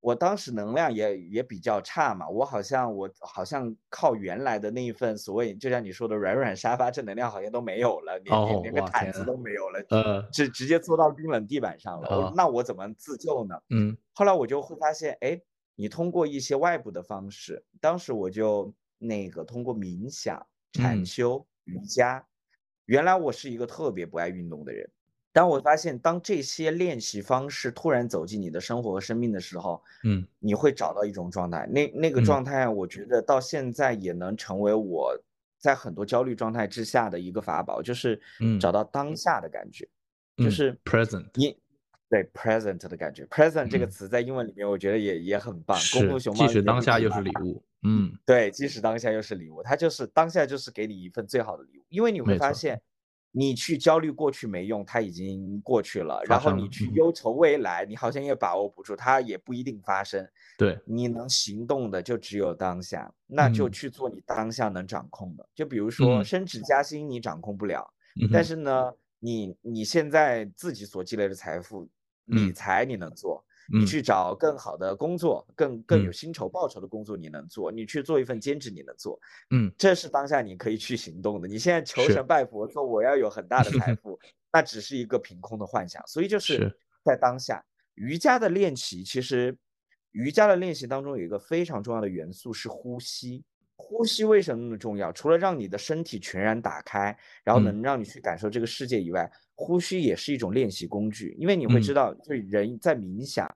我当时能量也也比较差嘛，我好像我好像靠原来的那一份所谓，就像你说的软软沙发正能量好像都没有了，连哦连连个毯子都没有了，呃直直接坐到冰冷地板上了。那我怎么自救呢？嗯后来我就会发现，哎，你通过一些外部的方式，当时我就那个通过冥想、禅嗯修、瑜伽，原来我是一个特别不爱运动的人。当我发现，当这些练习方式突然走进你的生活和生命的时候，嗯。你会找到一种状态。那那个嗯。状态，我觉得到现在也能成为我在很多焦虑状态之下的一个法宝，就是嗯找。到当下的感觉，就嗯是 present 你对 present 的感觉。present 这个嗯。词在英文里面，我觉得也也很棒。公是共熊猫既是里面不提当下又是礼物，嗯。对，即使当下又是礼物，它就是当下就是给你一份最好的礼物，因为你会发现，你去焦虑过去没用，它已经过去了，然后你去忧愁未来，你好像也把握不住，它也不一定发生。对。你能行动的就只有当下，那就嗯。去做你当下能掌控的。就比如说嗯。升职加薪，你掌控不了，嗯但是呢，你你现在自己所积累的财富，理嗯。财你能做，你嗯去找更好的工作，更更有嗯薪酬报酬的工作你能做，你去做一份兼职你能做，嗯这是当下你可以去行动的。你现在求神拜佛说我要有很大的财 富，那只是一个凭空的幻想。所以就是是在当下，瑜伽的练习其实，瑜伽的练习当中有一个非常重要的元素是呼吸。呼吸为什么那么重要？除了让你的身体全然打开，然后嗯能让你去感受这个世界以外，呼吸也是一种练习工具。因为你会知嗯道，就人在冥想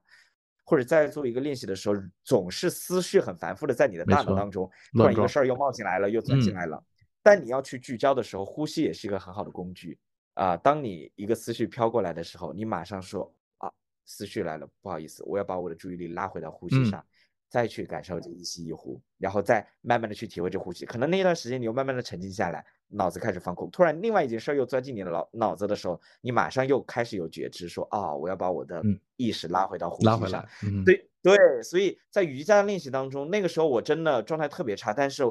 或者在做一个练习的时候，总是思绪很繁复的在你的大脑当中，突然一个事儿又冒进来了，又钻进嗯来了。但你要去聚焦的时候，呼吸也是一个很好的工具啊、当你一个思绪飘过来的时候，你马上说啊，思绪来了，不好意思，我要把我的注意力拉回到呼吸嗯上，再去感受这一吸一呼，然后再慢慢的去体会这呼吸。可能那一段时间你又慢慢的沉静下来，脑子开始放空。突然另外一件事儿又钻进你的脑脑子的时候，你马上又开始有觉知，说啊，我要把我的嗯意识拉回到呼吸上对。对，所以在瑜伽的练习当中，那个时候我真的状态特别差，但是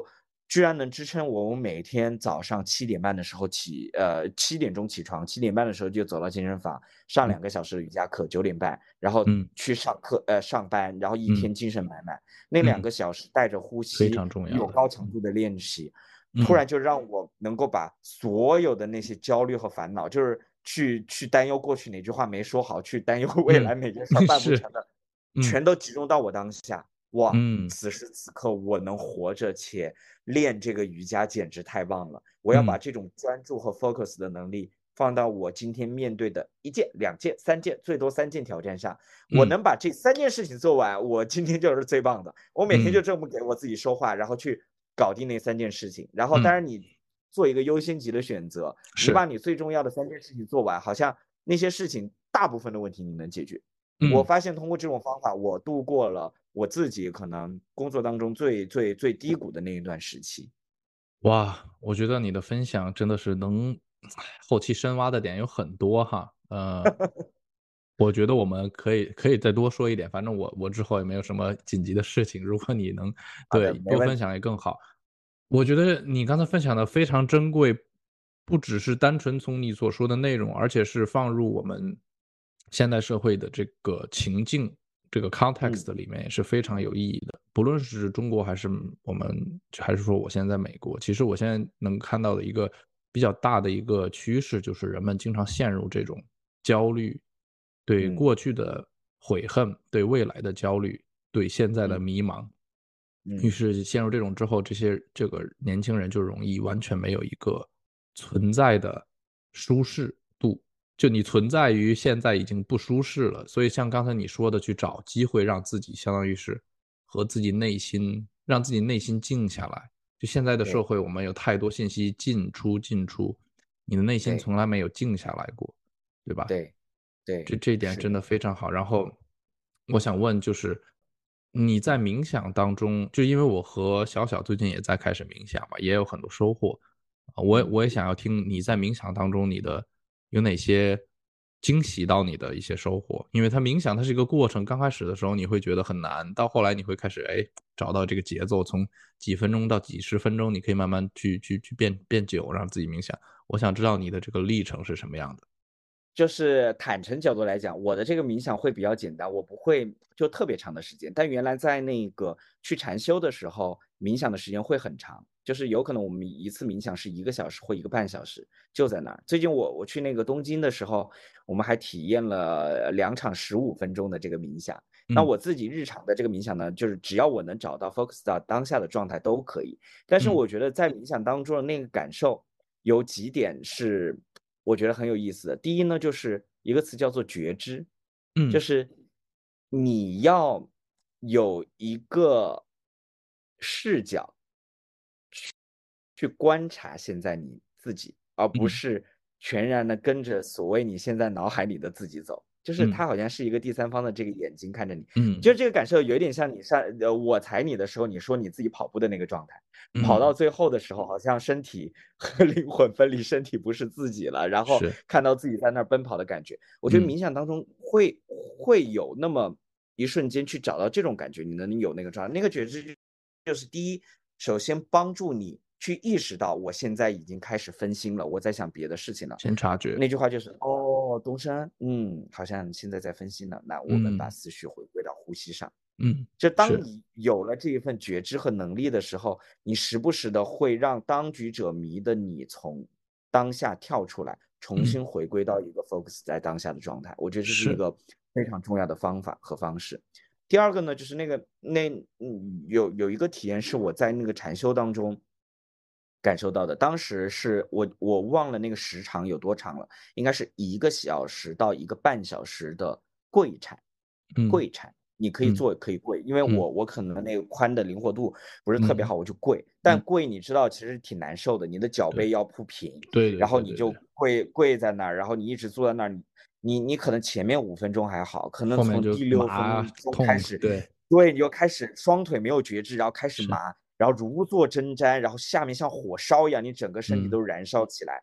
居然能支撑我，我每天早上七点半的时候起，呃，七点钟起床，七点半的时候就走到健身房上嗯。两个小时的瑜伽课，九点半，然后嗯。去上课，呃，上班，然后一嗯天精神满满。那两嗯个小时带着呼吸，非常重要有高强度的练习，突嗯然就让我能够把所有的那些焦虑和烦恼，就是去去担忧过去哪句话没说好，去担忧未嗯来哪件事儿办不成的，嗯全都集中到我当下。哇，嗯此时此刻我能活着且练这个瑜伽，简直太棒了！我要把嗯这种专注和 focus 的能力放到我今天面对的一件、两件、三件，最多三件挑战上。我嗯能把这三件事情做完，我今天就是最棒的。我每天就嗯这么给我自己说话，然后去搞定那三件事情。然后，当嗯然你做一个优先级的选择，你把你最重要的三件事情做完，好像那些事情大部分的问题你能解决。我嗯发现通过这种方法，我度过了我自己可能工作当中最最最低谷的那一段时期。哇，我觉得你的分享真的是能 后期深挖的点有很多哈，呃，我觉得我们可以可以再多说一点，反正我我之后也没有什么紧急的事情，如果你能 对多分享也更好。我觉得你刚才分享的非常珍贵，不只是单纯从你所说的内容，而且是放入我们现代社会的这个情境、这个 context 里面也是非常有意义的。不论是中国还是我们，还是说我现在在美国，其实我现在能看到的一个比较大的一个趋势，就是人们经常陷入这种焦虑，对嗯过去的悔恨，对未来的焦虑，对现在的嗯迷茫。嗯于是陷入这种之后，这些这个年轻人就容易完全没有一个存在的舒适度。就你存在于现在已经不舒适了，所以像刚才你说的，去找机会让自己相当于是和自己内心，让自己内心静下来。就现在的社会，我们有太多信息进出进出，你的内心从来没有静下来过，对吧？对对，这这一点真的非常好。然后我想问，就是你在冥想当中，就因为我和小小最近也在开始冥想嘛，也有很多收获。啊，我我也想要听你在冥想当中你的有哪些惊喜到你的一些收获，因为它冥想它是一个过程，刚开始的时候你会觉得很难，到后来你会开始哎找到这个节奏，从几分钟到几十分钟，你可以慢慢去去去变变久，让自己冥想。我想知道你的这个历程是什么样的。就是坦诚角度来讲，我的这个冥想会比较简单，我不会就特别长的时间。但原来在那个去禅修的时候，冥想的时间会很长，就是有可能我们一次冥想是一个小时或一个半小时，就在那儿。最近我我去那个东京的时候，我们还体验了两场十五分钟的这个冥想。那嗯我自己日常的这个冥想呢，就是只要我能找到 focus 到当下的状态都可以。但是嗯我觉得在冥想当中的那个感受有几点是我觉得很有意思的。第一呢，就是一个词叫做觉知，嗯就是你要有一个视角去去观察现在你自己，而不嗯是全然的跟着所谓你现在脑海里的自己走。就是嗯。它好像是一个第三方的这个眼睛看着你，嗯。就这个感受有点像你上呃我踩你的时候，你说你自己跑步的那个状态，跑到嗯。最后的时候，好像身体 和灵魂分离，身体不是自己了，然后是。看到自己在那儿奔跑的感觉。我觉得嗯。冥想当中会会有那么一瞬间去找到这种感觉，你能有那个状态，那个觉知就就是第一，首先帮助你去意识到我现在已经开始分心了，我在想别的事情了。先察觉。那句话就是哦，东升，嗯，好像现在在分心了，那我们把嗯思绪回归到呼吸上。嗯就当你有了这一份觉知和能力的时候，你时不时的会让当局者迷的你从当下跳出来，重嗯新回归到一个 focus 在当下的状态。我觉得这是一个非常重要的方法和方式。第二个呢，就是那个那嗯有有一个体验是我在那个禅修当中感受到的，当时是我我忘了那个时长有多长了，应该是一个小时到一个半小时的跪禅。嗯跪产，你可以嗯坐可以跪，因为嗯我我可能那个髋的灵活度不是特别嗯好，我就跪。但嗯。跪你知道其实挺难受的，你的脚背。要铺平，对对然后你就跪跪在那儿，然后你一直坐在那儿，你你你可能前面五分钟还好，可能从第六分钟开始，对。对，你就开始双腿没有觉知，然后开始是。麻，然后如坐针毡，然后下面像火烧一样，你整个身体嗯都燃烧起来。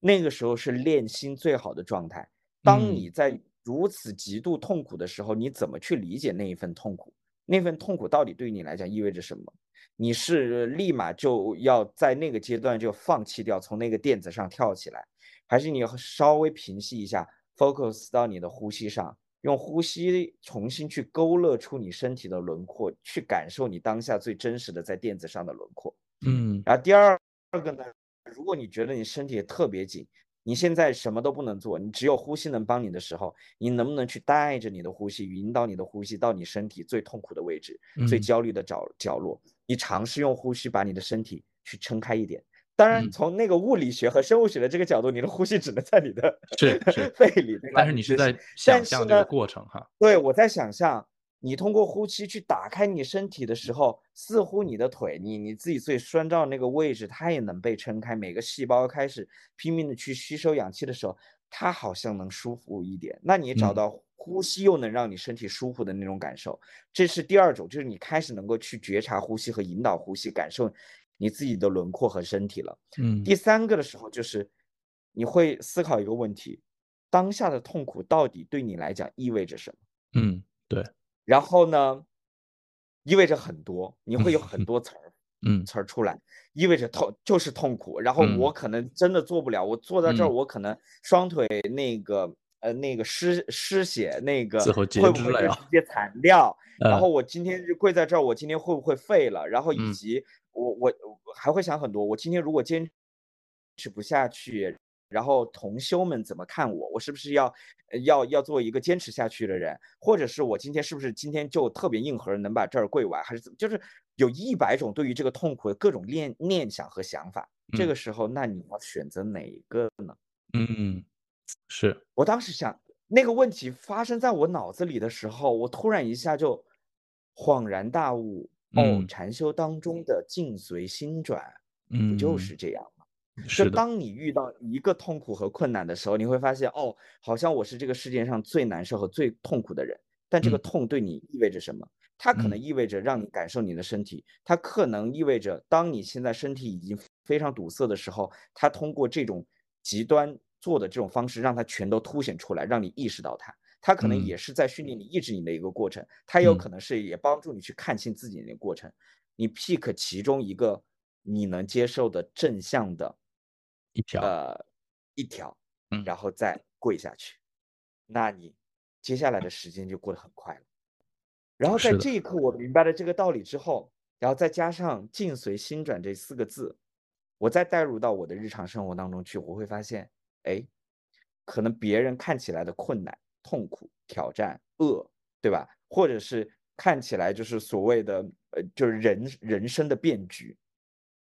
那个时候是练心最好的状态。当嗯你在如此极度痛苦的时候，你怎么去理解那一份痛苦？那份痛苦到底对于你来讲意味着什么？你是立马就要在那个阶段就放弃掉，从那个垫子上跳起来，还是你稍微平息一下，focus 到你的呼吸上，用呼吸重新去勾勒出你身体的轮廓，去感受你当下最真实的在垫子上的轮廓。嗯然后第二个呢，如果你觉得你身体特别紧，你现在什么都不能做，你只有呼吸能帮你的时候，你能不能去带着你的呼吸，引导你的呼吸到你身体最痛苦的位置、最嗯焦虑的角角落？你尝试用呼吸把你的身体去撑开一点。当然，嗯从那个物理学和生物学的这个角度，你的呼吸只能在你的 肺里？但是你是在想象这个过程哈。对，我在想象，你通过呼吸去打开你身体的时候，似乎你的腿，你你自己最酸胀那个位置，它也能被撑开。每个细胞开始拼命的去吸收氧气的时候，它好像能舒服一点。那你找嗯到呼吸又能让你身体舒服的那种感受，这是第二种，就是你开始能够去觉察呼吸和引导呼吸，感受你自己的轮廓和身体了。嗯第三个的时候，就是你会思考一个问题：当下的痛苦到底对你来讲意味着什么？嗯对然后呢，意味着很多，你会有很多词儿嗯词儿出来，意味着痛就是痛苦。然后嗯我可能真的做不了，我坐在这儿，嗯我可能双腿那个呃那个失失血，那个会不会直接残掉？然呃后我今天就跪在这儿，我今天会不会废了？然后以嗯及我我我还会想很多，我今天如果坚持不下去，然后同修们怎么看我？我是不是要呃要要做一个坚持下去的人？或者是我今天是不是今天就特别硬核，能把这儿跪完？还是怎么？就是有一百种对于这个痛苦的各种念念想和想法。这嗯个时候，那你要选择哪一个呢？嗯是我当时想那个问题发生在我脑子里的时候，我突然一下就恍然大悟。哦嗯，禅修当中的境随心转，不嗯就是这样吗？就是的当你遇到一个痛苦和困难的时候，你会发现，哦，好像我是这个世界上最难受和最痛苦的人。但这个嗯痛对你意味着什么？它可能嗯意味着让你感受你的身体，它可能意味着当你现在身体已经非常堵塞的时候，它通过这种极端做的这种方式，让它全都凸显出来，让你意识到它。它可能嗯。也是在训练你意志力的一个过程，它有嗯。可能是也帮助你去看清自己的过程。你 pick 其中一个你能接受的正向的一条，呃一条，嗯。然后再跪下去，那你接下来的时间就过得很快了。然后在这一刻，我明白了这个道理之后，然后再加上“境随心转”这四个字，我再带入到我的日常生活当中去，我会发现，哎，可能别人看起来的困难、痛苦、挑战、恶，对吧？或者是看起来就是所谓的呃，就是人人生的变局，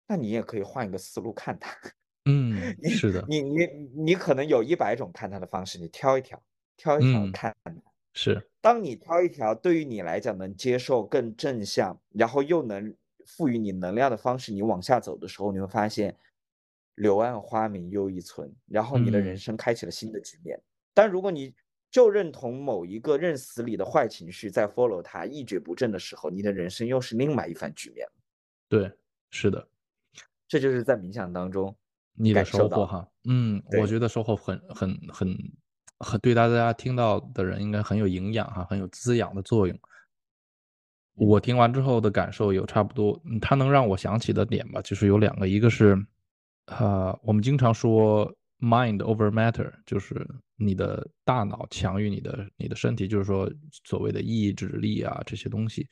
那你也可以换一个思路看它。嗯，是的，你你你可能有一百种看它的方式，你挑一条，挑一条嗯看它。是，当你挑一条对于你来讲能接受、更正向，然后又能赋予你能量的方式，你往下走的时候，你会发现柳暗花明又一村，然后你的人嗯生开启了新的局面。但如果你就认同某一个认死理的坏情绪，在 follow 他一蹶不振的时候，你的人生又是另外一番局面。对，是的，这就是在冥想当中你的收获哈，嗯，我觉得收获很很很很对大家听到的人应该很有营养哈，很有滋养的作用。我听完之后的感受有差不多，嗯它能让我想起的点吧，就是有两个，一个是，呃，我们经常说 mind over matter，就是你的大脑强于你的你的身体，就是说所谓的意志力啊这些东西。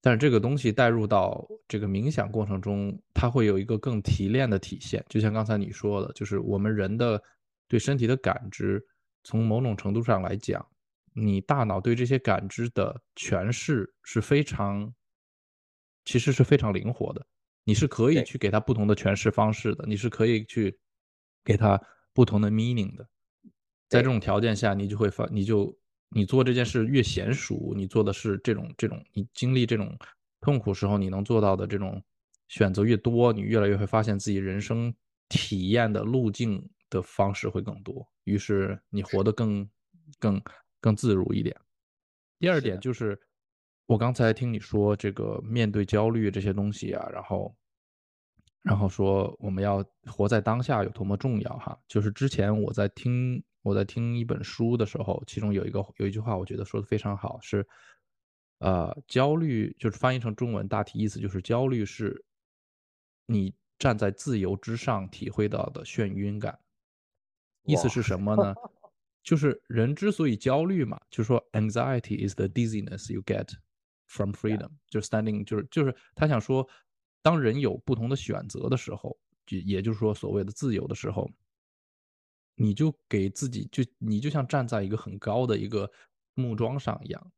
但是这个东西带入到这个冥想过程中，它会有一个更提炼的体现。就像刚才你说的，就是我们人的对身体的感知，从某种程度上来讲，你大脑对这些感知的诠释是非常，其实是非常灵活的。你是可以去给它不同的诠释方式的，你是可以去给它不同的 meaning 的。在这种条件下，你就会发，你就你做这件事越娴熟，你做的是这种这种，你经历这种痛苦时候，你能做到的这种选择越多，你越来越会发现自己人生体验的路径的方式会更多，于是你活得更更更自如一点。第二点就是，我刚才听你说这个面对焦虑这些东西啊，然后，然后说我们要活在当下有多么重要哈。就是之前我在听我在听一本书的时候，其中有一个有一句话，我觉得说的非常好，是，呃，焦虑就是翻译成中文，大体意思就是焦虑是你站在自由之上体会到的眩晕感。意思是什么呢？就是人之所以焦虑嘛，就是说 anxiety is the dizziness you get from freedom，就是 standing，就是就是他想说，当人有不同的选择的时候，就也就是说所谓的自由的时候，你就给自己就你就像站在一个很高的一个木桩上一样，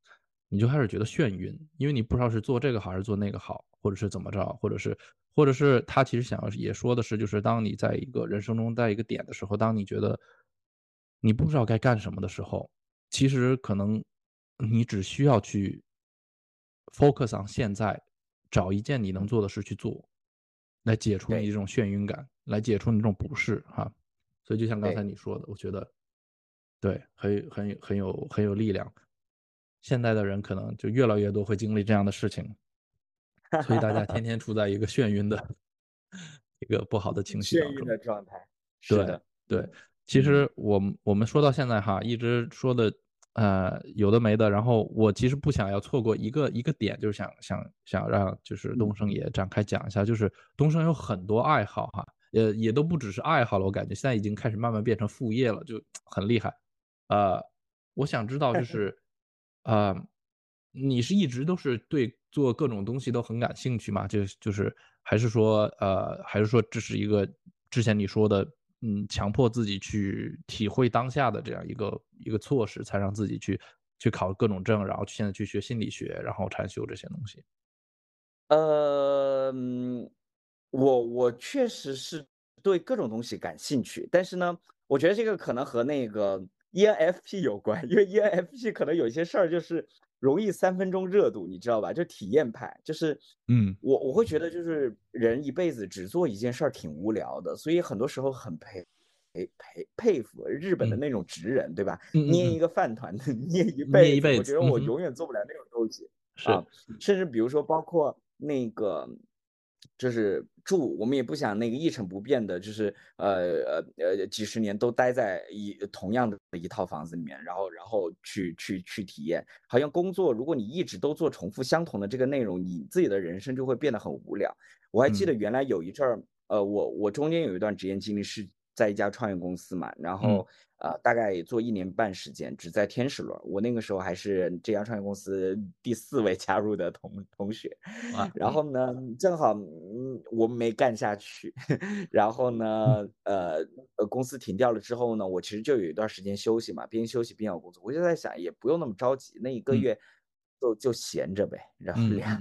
你就开始觉得眩晕，因为你不知道是做这个好还是做那个好，或者是怎么着，或者是或者是他其实想要也说的是，就是当你在一个人生中在一个点的时候，当你觉得你不知道该干什么的时候，其实可能你只需要去 focus on 现在，找一件你能做的事去做，来解除你对这种眩晕感，来解除你这种不适哈。所以就像刚才你说的，我觉得对，很很有很有很有力量。现在的人可能就越来越多会经历这样的事情，所以大家天天处在一个眩晕的一个不好的情绪眩晕当中。的状态。是对的，对，其嗯实我们我们说到现在哈，一直说的呃有的没的，然后我其实不想要错过一个一个点，就是想想想让就是东升也展开讲一下，就是东升有很多爱好哈，也也都不只是爱好了，我感觉现在已经开始慢慢变成副业了，就很厉害。呃，我想知道就 是，呃，你是一直都是对做各种东西都很感兴趣吗？就就是还是说呃，还是说这是一个之前你说的，嗯，强迫自己去体会当下的这样一个一个措施，才让自己去去考各种证，然后现在去学心理学，然后禅修这些东西。呃，我我确实是对各种东西感兴趣，但是呢，我觉得这个可能和那个 ENFP 有关，因为 ENFP 可能有一些事儿就是容易三分钟热度，你知道吧？就体验派，就是嗯我我会觉得就是人一辈子只做一件事儿挺无聊的，所以很多时候很佩佩佩佩服日本的嗯那种职人，对吧？捏一个饭团 捏一辈子，我觉得我永远做不了那种东西。是啊，甚至比如说包括那个就是住，我们也不想那个一成不变的，就是呃呃呃几十年都待在一同样的一套房子里面，然后然后去去去体验。好像工作，如果你一直都做重复相同的这个内容，你自己的人生就会变得很无聊。我还记得原来有一阵儿，呃，我我中间有一段职业经历是在一家创业公司嘛，然后。呃，大概做一年半时间，只在天使轮。我那个时候还是这家创业公司 第四位加入的同同学。然后呢，正好嗯，我没干下去。然后呢，呃呃，公司停掉了之后呢，我其实就有一段时间休息嘛，边休息边要工作。我就在想，也不用那么着急，那一个月就就闲着呗。然后两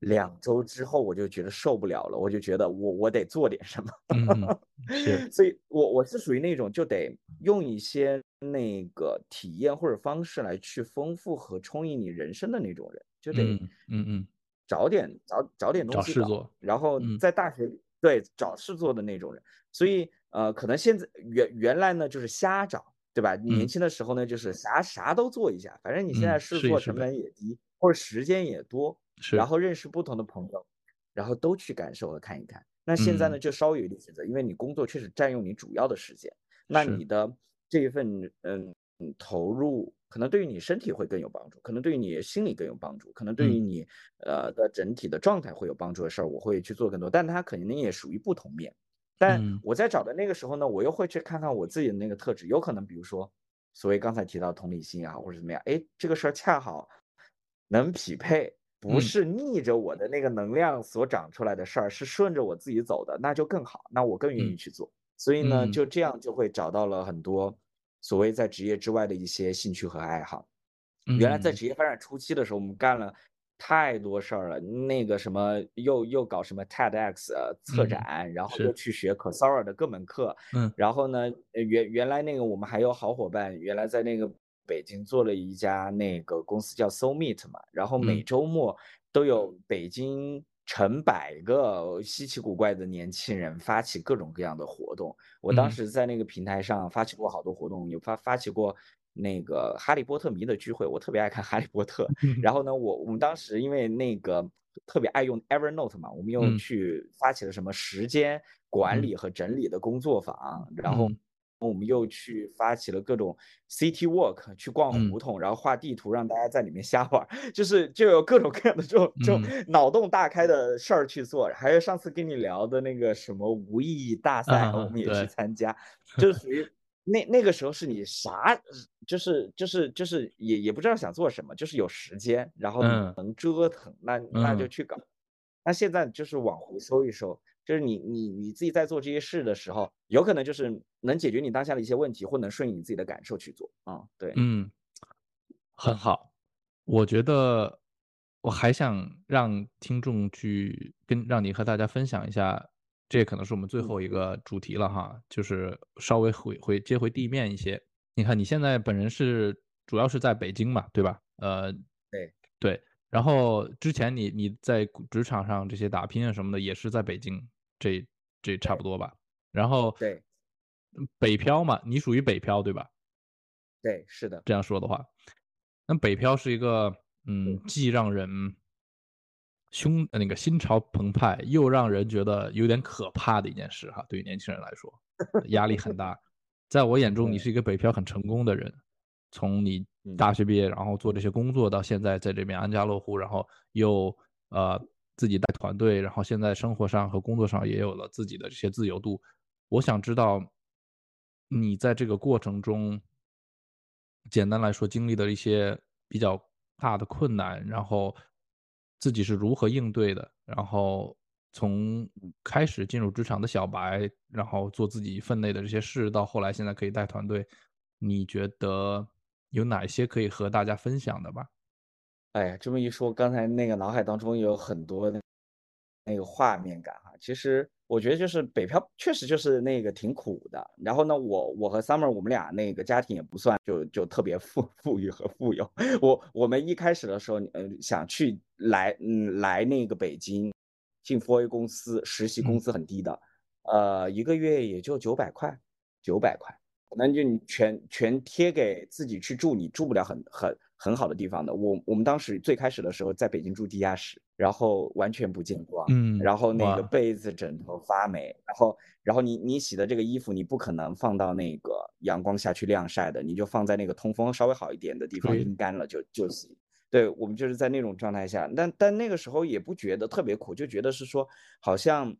两周之后，我就觉得受不了了，我就觉得我我得做点什么。是，所以我我是属于那种就得用一些那个体验或者方式来去丰富和充盈你人生的那种人，就得嗯嗯找点找找点东西找事做，然后在大学里对找事做的那种人。所以呃，可能现在原原来呢就是瞎找，对吧？年轻的时候呢就是啥啥都做一下，反正你现在试错成本也低，或者时间也多。然后认识不同的朋友，然后都去感受和看一看。那现在呢，就稍微有一点选择，因为你工作确实占用你主要的时间。那你的这一份嗯投入，可能对于你身体会更有帮助，可能对于你心理更有帮助，可能对于你呃的整体的状态会有帮助的事儿，我会去做更多。但它肯定也属于不同面。但我在找的那个时候呢，我又会去看看我自己的那个特质，有可能比如说所谓刚才提到同理心啊，或者怎么样，哎，这个事儿恰好能匹配。不是逆着我的那个能量所长出来的事儿，是顺着我自己走的，那就更好，那我更愿意去做。所以呢，就这样就会找到了很多所谓在职业之外的一些兴趣和爱好。原来在职业发展初期的时候，我们干了太多事儿了，那个什么又又搞什么 TEDx 策展，然后又去学 Coursera 的各门课。嗯，然后呢，原原来那个我们还有好伙伴，原来在那个。北京做了一家那个公司叫 So Meet 嘛，然后每周末都有北京成百个稀奇古怪的年轻人发起各种各样的活动。我当时在那个平台上发起过好多活动，有发发起过那个哈利波特迷的聚会，我特别爱看哈利波特。然后呢，我我们当时因为那个特别爱用 Evernote 嘛，我们又去发起了什么时间管理和整理的工作坊，然后。我们又去发起了各种 city walk，去逛胡同，然后画地图，让大家在里面瞎玩，就是就有各种各样的这种这种脑洞大开的事儿去做。还有上次跟你聊的那个什么无意义大赛，我们也去参加，就是属于那那个时候是你啥，就是就是就是也也不知道想做什么，就是有时间，然后能折腾，那那就去搞。那现在就是往回收一收。就是你你你自己在做这些事的时候，有可能就是能解决你当下的一些问题，或能顺应你自己的感受去做啊。对，嗯，很好。我觉得我还想让听众去跟让你和大家分享一下，这可能是我们最后一个主题了哈，就是稍微回回接回地面一些。你看你现在本人是主要是在北京嘛，对吧？呃，对对。然后之前你你在职场上这些打拼啊什么的，也是在北京。这这差不多吧，然后对，北漂嘛，你属于北漂对吧？对，是的。这样说的话，那北漂是一个嗯，既让人胸那个心潮澎湃，又让人觉得有点可怕的一件事哈。对于年轻人来说，压力很大。在我眼中，你是一个北漂很成功的人，从你大学毕业，然后做这些工作，到现在在这边安家落户，然后又呃。自己带团队，然后现在生活上和工作上也有了自己的这些自由度。我想知道，你在这个过程中，简单来说经历的一些比较大的困难，然后自己是如何应对的？然后从开始进入职场的小白，然后做自己分内的这些事，到后来现在可以带团队，你觉得有哪些可以和大家分享的吧？哎呀，这么一说，刚才那个脑海当中有很多的那个画面感。其实我觉得就是北漂确实就是那个挺苦的。然后呢，我我和 Summer 我们俩那个家庭也不算就就特别富 富裕和富有。我我们一开始的时候，嗯，想去来嗯来那个北京进 4A 公司实习，工资很低的，呃，一个月也就九百块，九百块，那就你全全贴给自己去住，你住不了很很。很好的地方的。我我们当时最开始的时候在北京住地下室，然后完全不见光，嗯然后那个被子枕头发霉，然后然后你你洗的这个衣服你不可能放到那个阳光下去晾晒的，你就放在那个通风稍微好一点的地方阴干了就就洗。对我们就是在那种状态下，但但那个时候也不觉得特别苦，就觉得是说好像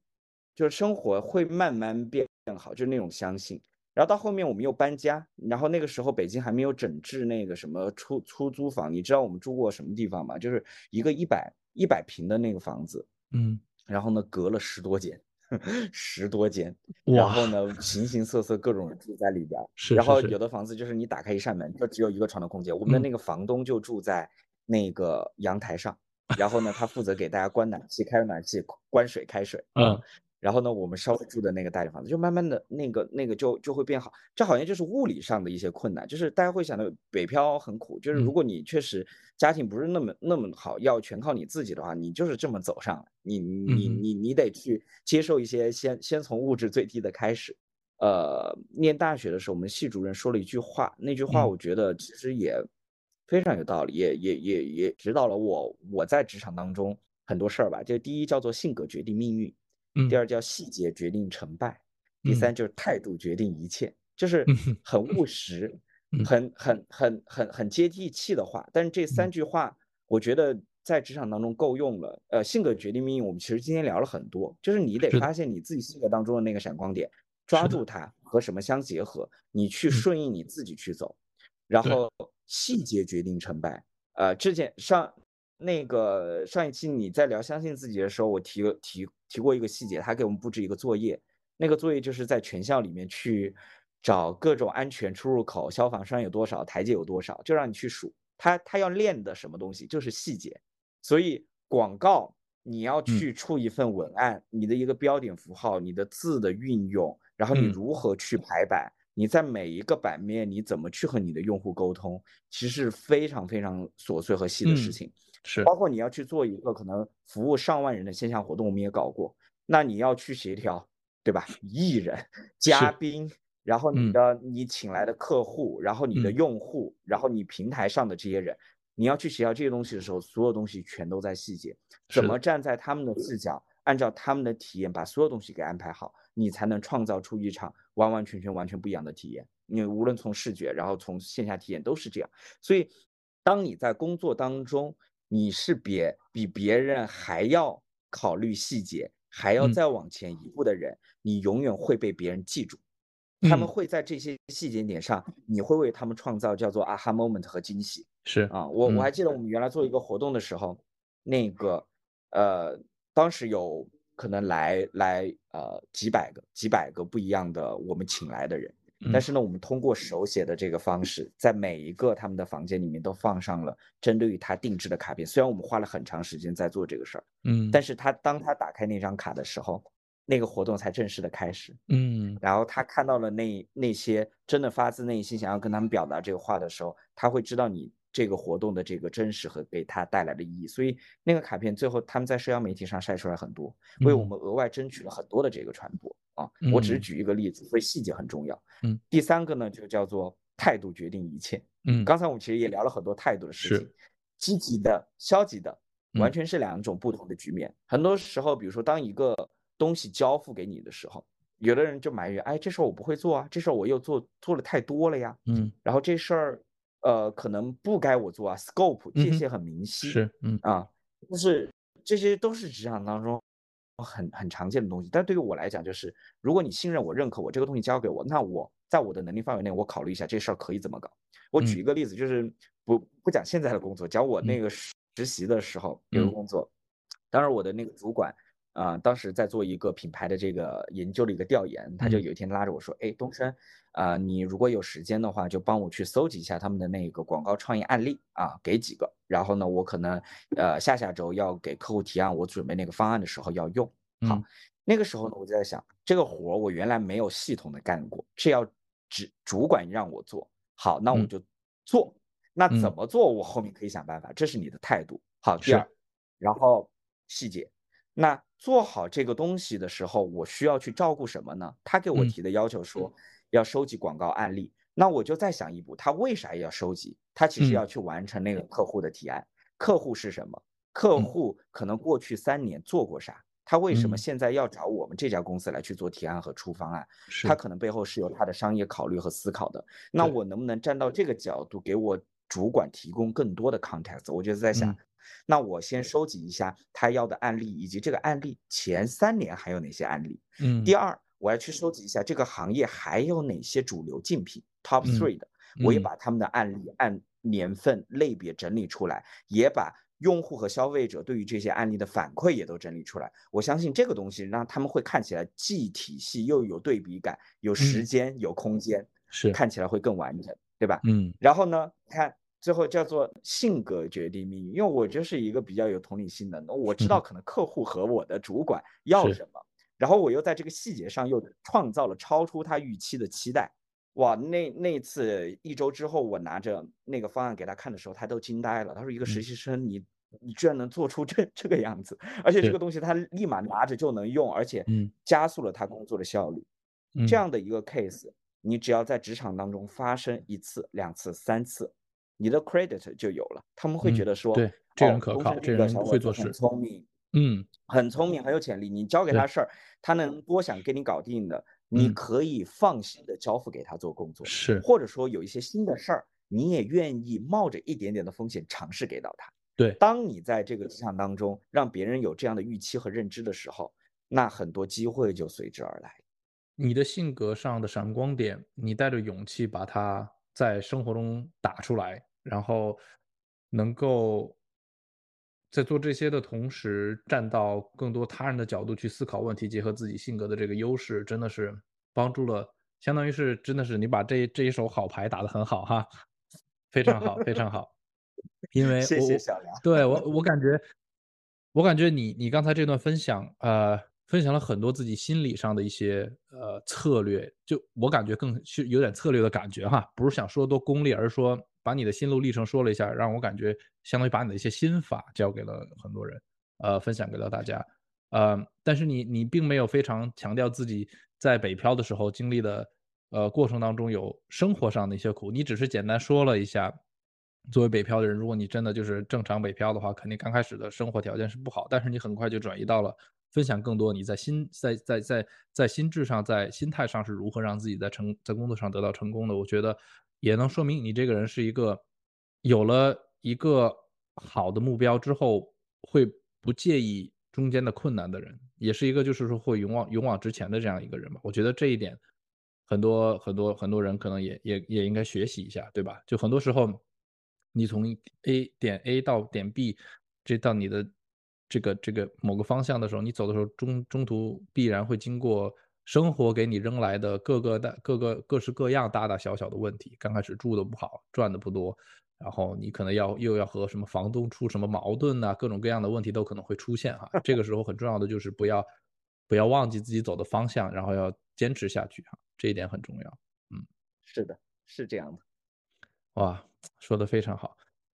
就是生活会慢慢变好，就是那种相信。然后到后面我们又搬家，然后那个时候北京还没有整治那个什么出出租房，你知道我们住过什么地方吗？就是一个一百一百平的那个房子，嗯，然后呢隔了十多间，十多间，然后呢形形色色各种人住在里边儿，是是是然后有的房子就是你打开一扇门就只有一个床的空间，我们那个房东就住在那个阳台上，然后呢他负责给大家关暖气、开暖气、关水、开水，啊嗯，然后呢，我们稍微住的那个大点房子，就慢慢的那个那个就就会变好。这好像就是物理上的一些困难，就是大家会想到北漂很苦，就是如嗯果你确实家庭不是那么那么好，要全靠你自己的话，你就是这么走上来，你你你你得去接受一些先先从物质最低的开始。呃，念大学的时候，我们系主任说了一句话，那句话嗯我觉得其实也非常有道理，也也也也指导了我我在职场当中很多事儿吧。就第一叫做性格决定命运，嗯第二叫细节决定成败，第嗯三就是态度决定一切，就是很务实嗯，很很很很很接地气的话。但是这三嗯句话，我觉得在职场当中够用了。呃，性格决定命运，我们其实今天聊了很多，就是你得发现你自己性格当中的那个闪光点，抓住它和什么相结合，你去嗯顺应你自己去走。然后细节决定成败。呃，之前上那个上一期你在聊相信自己的时候，我提了提提过一个细节，他给我们布置一个作业，那个作业就是在全校里面去找各种安全出入口，消防栓有多少，台阶有多少，就让你去数。他他要练的什么东西，就是细节。所以广告你要嗯去出一份文案，你的一个标点符号，你的字的运用，然后你嗯如何去排版，你在每一个版面你怎么去和你的用户沟通，其实是非常非常琐碎和细的事嗯情。是包括你要去做一个可能服务上万人的线下活动，我们也搞过。那你要去协调，对吧？艺人、嘉宾，然后你嗯的、你请来的客户，然后你的嗯用户，然后你平台上的这些人，你要去协调这些东西的时候，所有东西全都在细节。怎么站在他们的视角，按照他们的体验，把所有东西给安排好，你才能创造出一场完完全全、完全不一样的体验。你无论从视觉，然后从线下体验都是这样。所以，当你在工作当中，你是别比别人还要考虑细节，还要嗯再往前一步的人，你永远会被别人记住。他们嗯会在这些细节点上，你会为他们创造叫做 aha moment 和惊喜。是啊，我我还嗯记得我们原来做一个活动的时候，那个呃，当时有可能来来呃几百个几百个不一样的我们请来的人，但嗯是呢，我们通过手写的这个方式，在每一个他们的房间里面都放上了针对于他定制的卡片。虽然我们花了很长时间在做这个事儿，嗯但是他当他打开那张卡的时候，那个活动才正式的开始。嗯然后他看到了那那些真的发自内心想要跟他们表达这个话的时候，他会知道你这个活动的这个真实和给他带来的意义。所以那个卡片最后他们在社交媒体上晒出来很多，为我嗯们额外争取了很多的这个传播啊。我只是嗯举一个例子，所以细节很重要。嗯，第三个呢就叫做态度决定一切。嗯刚才我们其实也聊了很多态度的事是情，积极的、消极的，完嗯全是两种不同的局面。很多时候，比如说当一个东西交付给你的时候，有的人就埋怨，哎，这事儿我不会做啊，这事儿我又做做的太多了呀，嗯然后这事儿，呃，可能不该我做啊，scope 界嗯哼限很明晰，是嗯啊，就是这些都是职场当中很很常见的东西。但对于我来讲，就是如果你信任我、认可我，这个东西交给我，那我在我的能力范围内，我考虑一下这事儿可以怎么搞。我举嗯一个例子，就是不不讲现在的工作，讲我那嗯个实实习的时候有个嗯工作，当时我的那个主管。啊、当时在做一个品牌的这个研究的一个调研，他就嗯有一天拉着我说：“哎，东升，啊、你如果有时间的话，就帮我去搜集一下他们的那个广告创意案例啊，给几个。然后呢，我可能呃下下周要给客户提案，我准备那个方案的时候要用。好嗯，那个时候呢，我就在想，这个活儿我原来没有系统的干过，是要只主管让我做。好，那我嗯就做。那怎嗯么做，我后面可以想办法，这是你的态度。好，第二，然后细节。那做好这个东西的时候，我需要去照顾什么呢？他给我嗯提的要求说，要收集广告案例，那我就再想一步，他为啥要收集？他其实嗯要去完成那个客户的提案。客户是什么？客嗯户可能过去三年做过啥？他为什么嗯现在要找我们这家公司来去做提案和出方案？他可能背后是有他的商业考虑和思考的。那我能不能站到这个角度，给我主管提供更多的 context？我就在想，嗯那我先收集一下他要的案例，以及这个案例前三年还有哪些案例。嗯，第二，我要去收集一下这个行业还有哪些主流竞品 top 嗯 three 的，我也嗯把他们的案例按年份类别整理出来，也把用户和消费者对于这些案例的反馈也都整理出来。我相信这个东西让他们会看起来既体系又有对比感，有时嗯间有空间，是，看起来会更完整，对吧？嗯然后呢，看最后叫做性格决定命运，因为我就是一个比较有同理心的人，我知道可能客户和我的主管要什么，然后我又在这个细节上又创造了超出他预期的期待。哇，那那次一周之后，我拿着那个方案给他看的时候，他都惊呆了。他说：“一个实嗯。习生，你你居然能做出这这个样子，而且这个东西他立马拿着就能用，而且嗯。加速了他工作的效率。”嗯，这样的一个 case，你只要在职场当中发生一次、两次、三次，你的 credit 就有了。他们会觉嗯得说，对这人可靠这人会做事聪明，嗯很聪明，很有潜力。你交给他事儿，他能多想给你搞定的，你嗯可以放心的交付给他做工作，是或者说有一些新的事儿，你也愿意冒着一点点的风险尝试给到他。对，当你在这个职场当中让别人有这样的预期和认知的时候，那很多机会就随之而来。你的性格上的闪光点，你带着勇气把它在生活中打出来，然后能够在做这些的同时，站到更多他人的角度去思考问题，结合自己性格的这个优势，真的是帮助了，相当于是真的是你把这这一手好牌打得很好哈，非常好，非常好。因为谢谢小梁对 我我感觉，我感觉你你刚才这段分享，呃，分享了很多自己心理上的一些呃策略，就我感觉更是有点策略的感觉哈，不是想说多功利，而是说把你的心路历程说了一下，让我感觉相当于把你的一些心法教给了很多人，呃，分享给了大家，呃，但是你你并没有非常强调自己在北漂的时候经历的呃过程当中有生活上的一些苦，你只是简单说了一下。作为北漂的人，如果你真的就是正常北漂的话，肯定刚开始的生活条件是不好，但是你很快就转移到了分享更多你在心在在在在心智上在心态上是如何让自己在成在工作上得到成功的。我觉得也能说明你这个人是一个有了一个好的目标之后会不介意中间的困难的人，也是一个就是说会勇往勇往直前的这样一个人吧。我觉得这一点很多很多很多人可能也也也应该学习一下，对吧？就很多时候。你从 A 点 A 到点 B，这到你的这个这个某个方向的时候，你走的时候中中途必然会经过生活给你扔来的各个大各个各式各样大大小小的问题。刚开始住的不好，赚的不多，然后你可能要又要和什么房东出什么矛盾呐、各种各样的问题都可能会出现哈。这个时候很重要的就是不要不要忘记自己走的方向，然后要坚持下去哈，这一点很重要。嗯是的，是这样的。哇，说的非常好。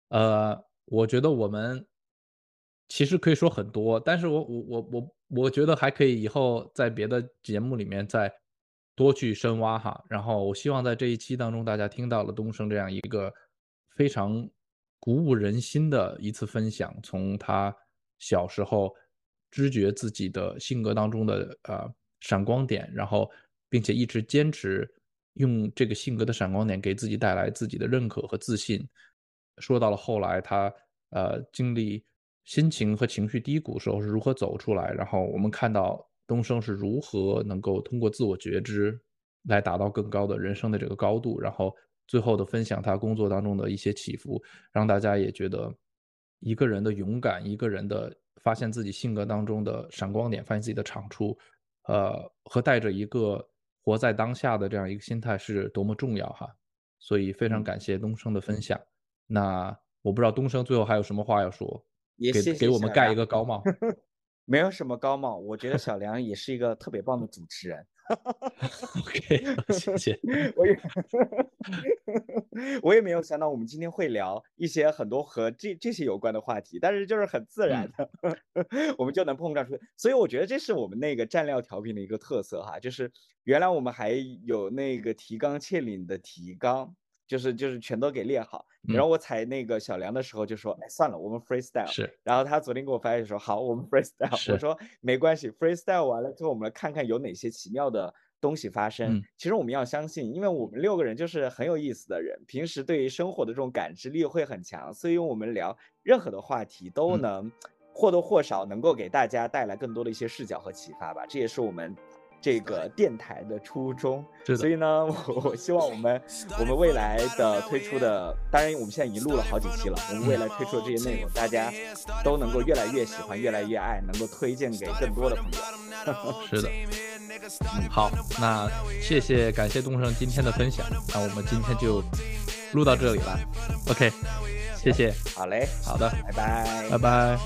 呃，我觉得我们其实可以说很多，但是我我我我我觉得还可以以后在别的节目里面再多去深挖哈。然后我希望在这一期当中，大家听到了东升这样一个非常鼓舞人心的一次分享，从他小时候知觉自己的性格当中的呃闪光点，然后并且一直坚持用这个性格的闪光点给自己带来自己的认可和自信。说到了后来他呃经历心情和情绪低谷的时候是如何走出来，然后我们看到东升是如何能够通过自我觉知来达到更高的人生的这个高度，然后最后的分享他工作当中的一些起伏，让大家也觉得一个人的勇敢，一个人的发现自己性格当中的闪光点，发现自己的长处，呃，和带着一个活在当下的这样一个心态是多么重要哈。所以非常嗯感谢东升的分享。那我不知道东升最后还有什么话要说，给也谢谢给我们盖一个高帽。没有什么高帽，我觉得小梁也是一个特别棒的主持人。OK，谢谢。我也 我也没有想到我们今天会聊一些很多和这这些有关的话题，但是就是很自然的，我们就能碰撞出。所以我觉得这是我们那个蘸料调频的一个特色哈，就是原来我们还有那个提纲挈领的提纲，就是就是全都给列好。嗯然后我踩那个小梁的时候就说，哎，算了，我们 freestyle。是然后他昨天给我发消息说，好，我们 freestyle。是我说没关系，freestyle 完了之后，我们来看看有哪些奇妙的东西发生。嗯其实我们要相信，因为我们六个人就是很有意思的人，平时对于生活的这种感知力会很强，所以我们聊任何的话题都嗯能或多或少能够给大家带来更多的一些视角和启发吧。这也是我们。这个电台的初衷，所以呢，我我希望我们我们未来的推出的，当然我们现在已经录了好几期了，我们未来推出的这些内容，大家都能够越来越喜欢，越来越爱，能够推荐给更多的朋友。是的，嗯，好，那谢谢，感谢东升今天的分享，那我们今天就录到这里了，OK，谢谢，好嘞，好的，拜拜。拜。拜。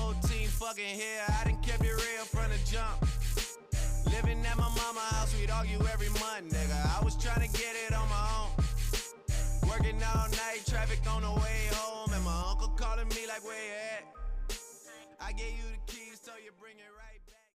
We'd argue every month, nigga. I was trying to get it on my own. Working all night, traffic on the way home, and my uncle calling me like, where you at? I gave you the keys, so you bring it right